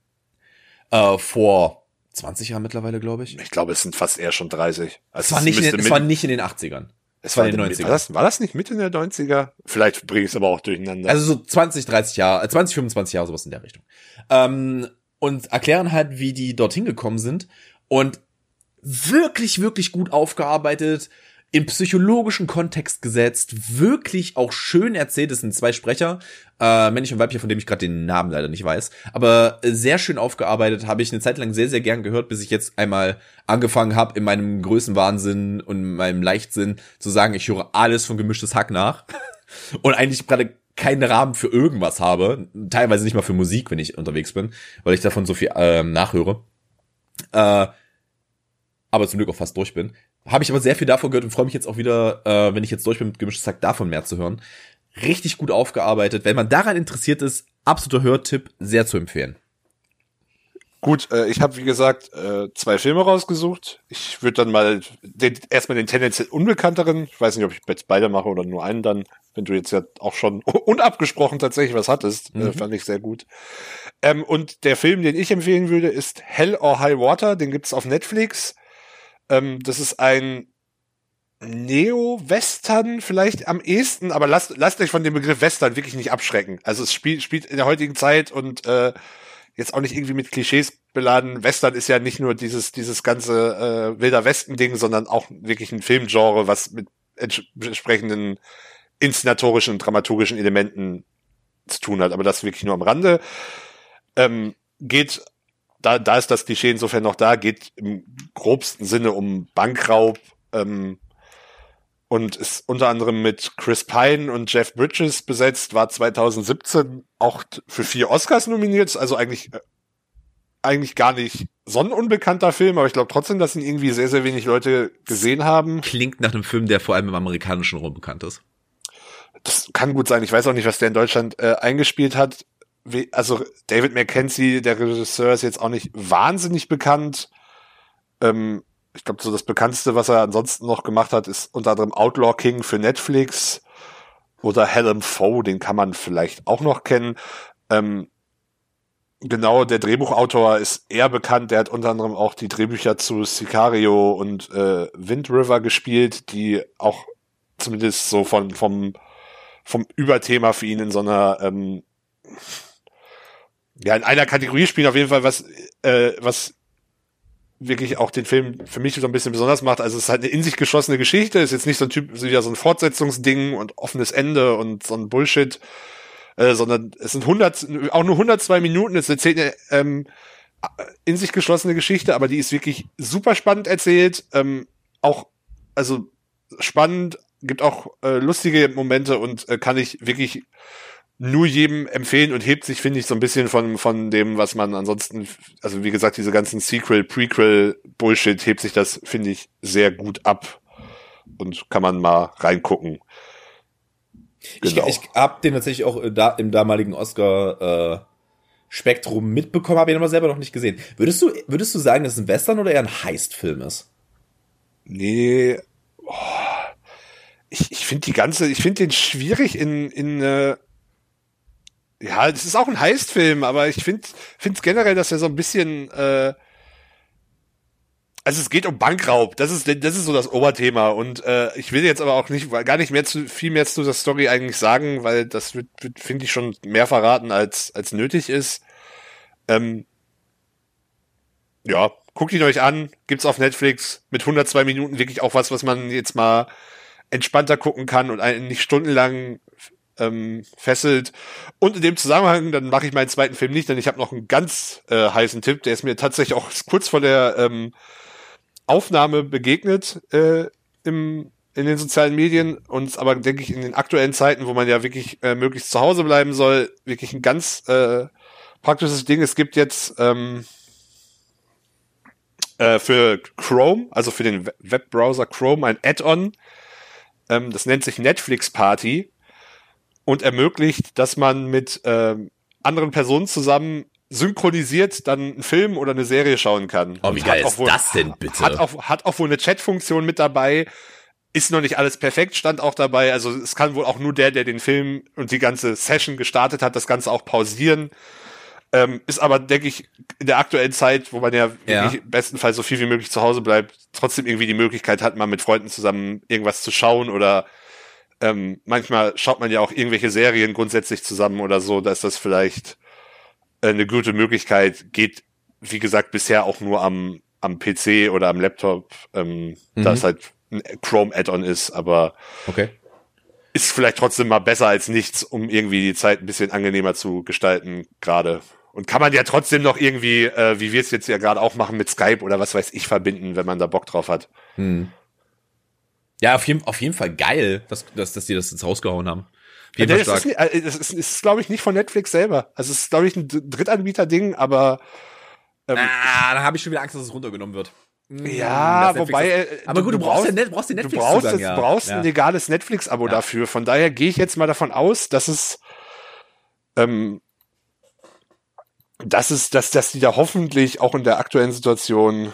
Äh, vor 20 Jahren mittlerweile, glaube ich. ich glaube, es sind fast eher schon 30. Also Es war, nicht in den, es war nicht in den 80ern. es war war in den War 90ern. das, war das nicht Mitte der 90er? Vielleicht bringe ich es aber auch durcheinander. Also so 20, 30 Jahre, äh, 20, 25 Jahre, sowas in der Richtung. Ähm, und erklären halt, wie die dorthin gekommen sind. Und wirklich, wirklich gut aufgearbeitet, in psychologischen Kontext gesetzt, wirklich auch schön erzählt. Es sind zwei Sprecher, äh, männlich und weiblich, von dem ich gerade den Namen leider nicht weiß. Aber äh, sehr schön aufgearbeitet, habe ich eine Zeit lang sehr, sehr gern gehört, bis ich jetzt einmal angefangen habe, in meinem Größenwahnsinn und in meinem Leichtsinn zu sagen, ich höre alles von gemischtes Hack nach. und eigentlich gerade keinen Rahmen für irgendwas habe, teilweise nicht mal für Musik, wenn ich unterwegs bin, weil ich davon so viel ähm, nachhöre. Äh, aber zum Glück auch fast durch bin. Habe ich aber sehr viel davon gehört und freue mich jetzt auch wieder, äh, wenn ich jetzt durch bin mit gemischtes Hack, davon mehr zu hören. Richtig gut aufgearbeitet. Wenn man daran interessiert ist, absoluter Hörtipp, sehr zu empfehlen. Gut, äh, ich habe wie gesagt äh, zwei Filme rausgesucht. Ich würde dann mal den, erstmal den tendenziell unbekannteren. Ich weiß nicht, ob ich jetzt beide mache oder nur einen dann. Wenn du jetzt ja auch schon unabgesprochen tatsächlich was hattest, äh, Mhm. fand ich sehr gut. Ähm, und der Film, den ich empfehlen würde, ist Hell or High Water. Den gibt's auf Netflix. Ähm, das ist ein Neo-Western vielleicht am ehesten, aber lasst, lasst euch von dem Begriff Western wirklich nicht abschrecken. Also es spielt, spielt in der heutigen Zeit und äh, jetzt auch nicht irgendwie mit Klischees beladen. Western ist ja nicht nur dieses, dieses ganze äh, Wilder Westen-Ding, sondern auch wirklich ein Filmgenre, was mit entsprechenden inszenatorischen und dramaturgischen Elementen zu tun hat. Aber das wirklich nur am Rande. Ähm, geht, da, da ist das Klischee insofern noch da, geht im grobsten Sinne um Bankraub, ähm, und ist unter anderem mit Chris Pine und Jeff Bridges besetzt, war 2017 auch für vier Oscars nominiert, also eigentlich äh, eigentlich gar nicht so ein unbekannter Film, aber ich glaube trotzdem, dass ihn irgendwie sehr, sehr wenig Leute gesehen haben. Klingt nach einem Film, der vor allem im amerikanischen Raum bekannt ist. Das kann gut sein. Ich weiß auch nicht, was der in Deutschland äh, eingespielt hat. Also David Mackenzie, der Regisseur, ist jetzt auch nicht wahnsinnig bekannt. Ähm, ich glaube, so das bekannteste, was er ansonsten noch gemacht hat, ist unter anderem Outlaw King für Netflix oder Helen Foe, den kann man vielleicht auch noch kennen. Ähm, genau, der Drehbuchautor ist eher bekannt. Der hat unter anderem auch die Drehbücher zu Sicario und äh, Wind River gespielt, die auch zumindest so von vom vom Überthema für ihn in so einer ähm, ja in einer Kategorie spielen auf jeden Fall was äh, was wirklich auch den Film für mich so ein bisschen besonders macht. Also es ist halt eine in sich geschlossene Geschichte, ist jetzt nicht so ein Typ, so wieder so ein Fortsetzungsding und offenes Ende und so ein Bullshit, äh, sondern es sind 100, auch nur 102 Minuten, es erzählt eine ähm, in sich geschlossene Geschichte, aber die ist wirklich super spannend erzählt, ähm, auch, also spannend, gibt auch äh, lustige Momente und äh, kann ich wirklich nur jedem empfehlen und hebt sich, finde ich, so ein bisschen von, von dem, was man ansonsten, also wie gesagt, diese ganzen Sequel, Prequel, Bullshit, hebt sich das, finde ich, sehr gut ab und kann man mal reingucken. Genau. Ich, ich habe den tatsächlich auch äh, da, im damaligen Oscar äh, Spektrum mitbekommen, habe ihn aber selber noch nicht gesehen. Würdest du, würdest du sagen, dass es ein Western oder eher ein Heist-Film ist? Nee, oh, ich, ich finde die ganze, ich finde den schwierig in, in äh, ja, das ist auch ein Heistfilm, aber ich finde es generell, dass er so ein bisschen äh, also es geht um Bankraub, das ist das ist so das Oberthema. Und äh, ich will jetzt aber auch nicht gar nicht mehr zu viel mehr zu der Story eigentlich sagen, weil das wird, wird finde ich schon mehr verraten als als nötig ist. Ähm, ja, guckt ihn euch an, gibt's auf Netflix mit 102 Minuten wirklich auch was, was man jetzt mal entspannter gucken kann und einen nicht stundenlang ähm, fesselt. Und in dem Zusammenhang, dann mache ich meinen zweiten Film nicht, denn ich habe noch einen ganz äh, heißen Tipp, der ist mir tatsächlich auch kurz vor der ähm, Aufnahme begegnet äh, im, in den sozialen Medien und aber denke ich in den aktuellen Zeiten, wo man ja wirklich äh, möglichst zu Hause bleiben soll, wirklich ein ganz äh, praktisches Ding. Es gibt jetzt ähm, äh, für Chrome, also für den Webbrowser Chrome, ein Add-on. Ähm, das nennt sich Netflix Party und ermöglicht, dass man mit ähm, anderen Personen zusammen synchronisiert dann einen Film oder eine Serie schauen kann. Oh, wie geil ist wohl, das denn bitte? Hat auch, hat auch wohl eine Chat-Funktion mit dabei. Ist noch nicht alles perfekt, stand auch dabei. Also es kann wohl auch nur der, der den Film und die ganze Session gestartet hat, das Ganze auch pausieren. Ähm, ist aber, denke ich, in der aktuellen Zeit, wo man ja, ja. wirklich bestenfalls so viel wie möglich zu Hause bleibt, trotzdem irgendwie die Möglichkeit hat, mal mit Freunden zusammen irgendwas zu schauen oder ähm, manchmal schaut man ja auch irgendwelche Serien grundsätzlich zusammen oder so, dass das vielleicht äh, eine gute Möglichkeit geht. Wie gesagt, bisher auch nur am, am PC oder am Laptop, ähm, mhm. da es halt ein Chrome-Add-on ist, aber okay. ist vielleicht trotzdem mal besser als nichts, um irgendwie die Zeit ein bisschen angenehmer zu gestalten, gerade. Und kann man ja trotzdem noch irgendwie, äh, wie wir es jetzt ja gerade auch machen, mit Skype oder was weiß ich verbinden, wenn man da Bock drauf hat. Mhm. Ja, auf jeden, auf jeden Fall geil, dass, dass, dass die das jetzt rausgehauen haben. Ja, das ist, nicht, äh, das ist, ist glaube ich, nicht von Netflix selber. Also es ist, glaube ich, ein Drittanbieter-Ding, aber ähm, ah, da habe ich schon wieder Angst, dass es runtergenommen wird. Hm, ja, wobei. Äh, aber gut, du, du brauchst, ja, brauchst den Netflix. Du brauchst, Zugang, ja. brauchst ein legales Netflix-Abo ja. dafür. Von daher gehe ich jetzt mal davon aus, dass es, ähm, dass es, dass, dass die da hoffentlich auch in der aktuellen Situation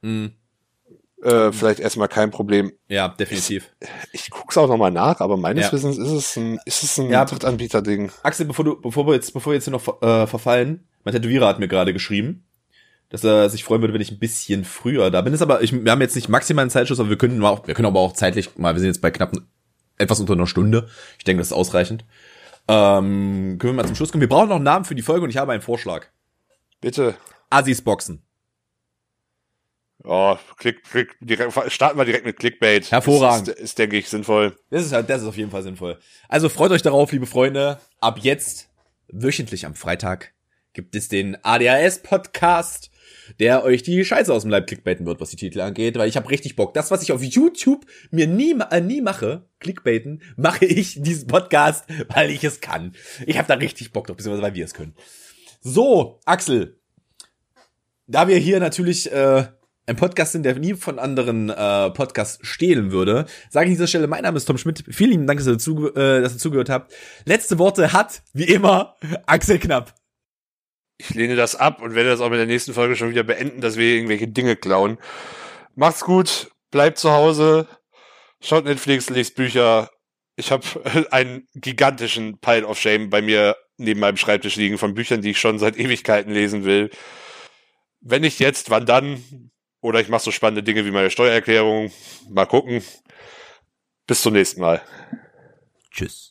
mhm äh, vielleicht erstmal kein Problem. Ja, definitiv. Ich, ich guck's auch nochmal nach, aber meines ja. Wissens ist es ein, ist es ein ja. Drittanbieter-Ding. Axel, bevor du, bevor wir jetzt, bevor wir jetzt hier noch äh, verfallen, mein Tätowierer hat mir gerade geschrieben. dass er sich freuen würde, wenn ich ein bisschen früher da bin. Ist aber, ich, wir haben jetzt nicht maximalen Zeitschluss, aber wir können auch, wir können aber auch zeitlich mal, wir sind jetzt bei knapp etwas unter einer Stunde. Ich denke, das ist ausreichend. Ähm, können wir mal zum Schluss kommen. Wir brauchen noch einen Namen für die Folge und ich habe einen Vorschlag. Bitte. Assis Boxen. Oh, klick, klick, direkt, starten wir direkt mit Clickbait. Hervorragend. Das ist, ist, denke ich, sinnvoll. Das ist, das ist auf jeden Fall sinnvoll. Also freut euch darauf, liebe Freunde. Ab jetzt, wöchentlich am Freitag, gibt es den ADHS-Podcast, der euch die Scheiße aus dem Leib clickbaiten wird, was die Titel angeht, weil ich habe richtig Bock. Das, was ich auf YouTube mir nie, äh, nie mache, clickbaiten, mache ich diesen Podcast, weil ich es kann. Ich habe da richtig Bock drauf, beziehungsweise weil wir es können. So, Axel, da wir hier natürlich äh, ein Podcast sind, der nie von anderen äh, Podcasts stehlen würde, sage ich an dieser Stelle, mein Name ist Tom Schmidt. Vielen lieben Dank, dass ihr, dazu, äh, dass ihr zugehört habt. Letzte Worte hat, wie immer, Axel Knapp. Ich lehne das ab und werde das auch mit der nächsten Folge schon wieder beenden, dass wir irgendwelche Dinge klauen. Macht's gut, bleibt zu Hause, schaut Netflix, lest Bücher. Ich habe einen gigantischen Pile of Shame bei mir neben meinem Schreibtisch liegen von Büchern, die ich schon seit Ewigkeiten lesen will. Wenn nicht jetzt, wann dann? Oder ich mache so spannende Dinge wie meine Steuererklärung. Mal gucken. Bis zum nächsten Mal. Tschüss.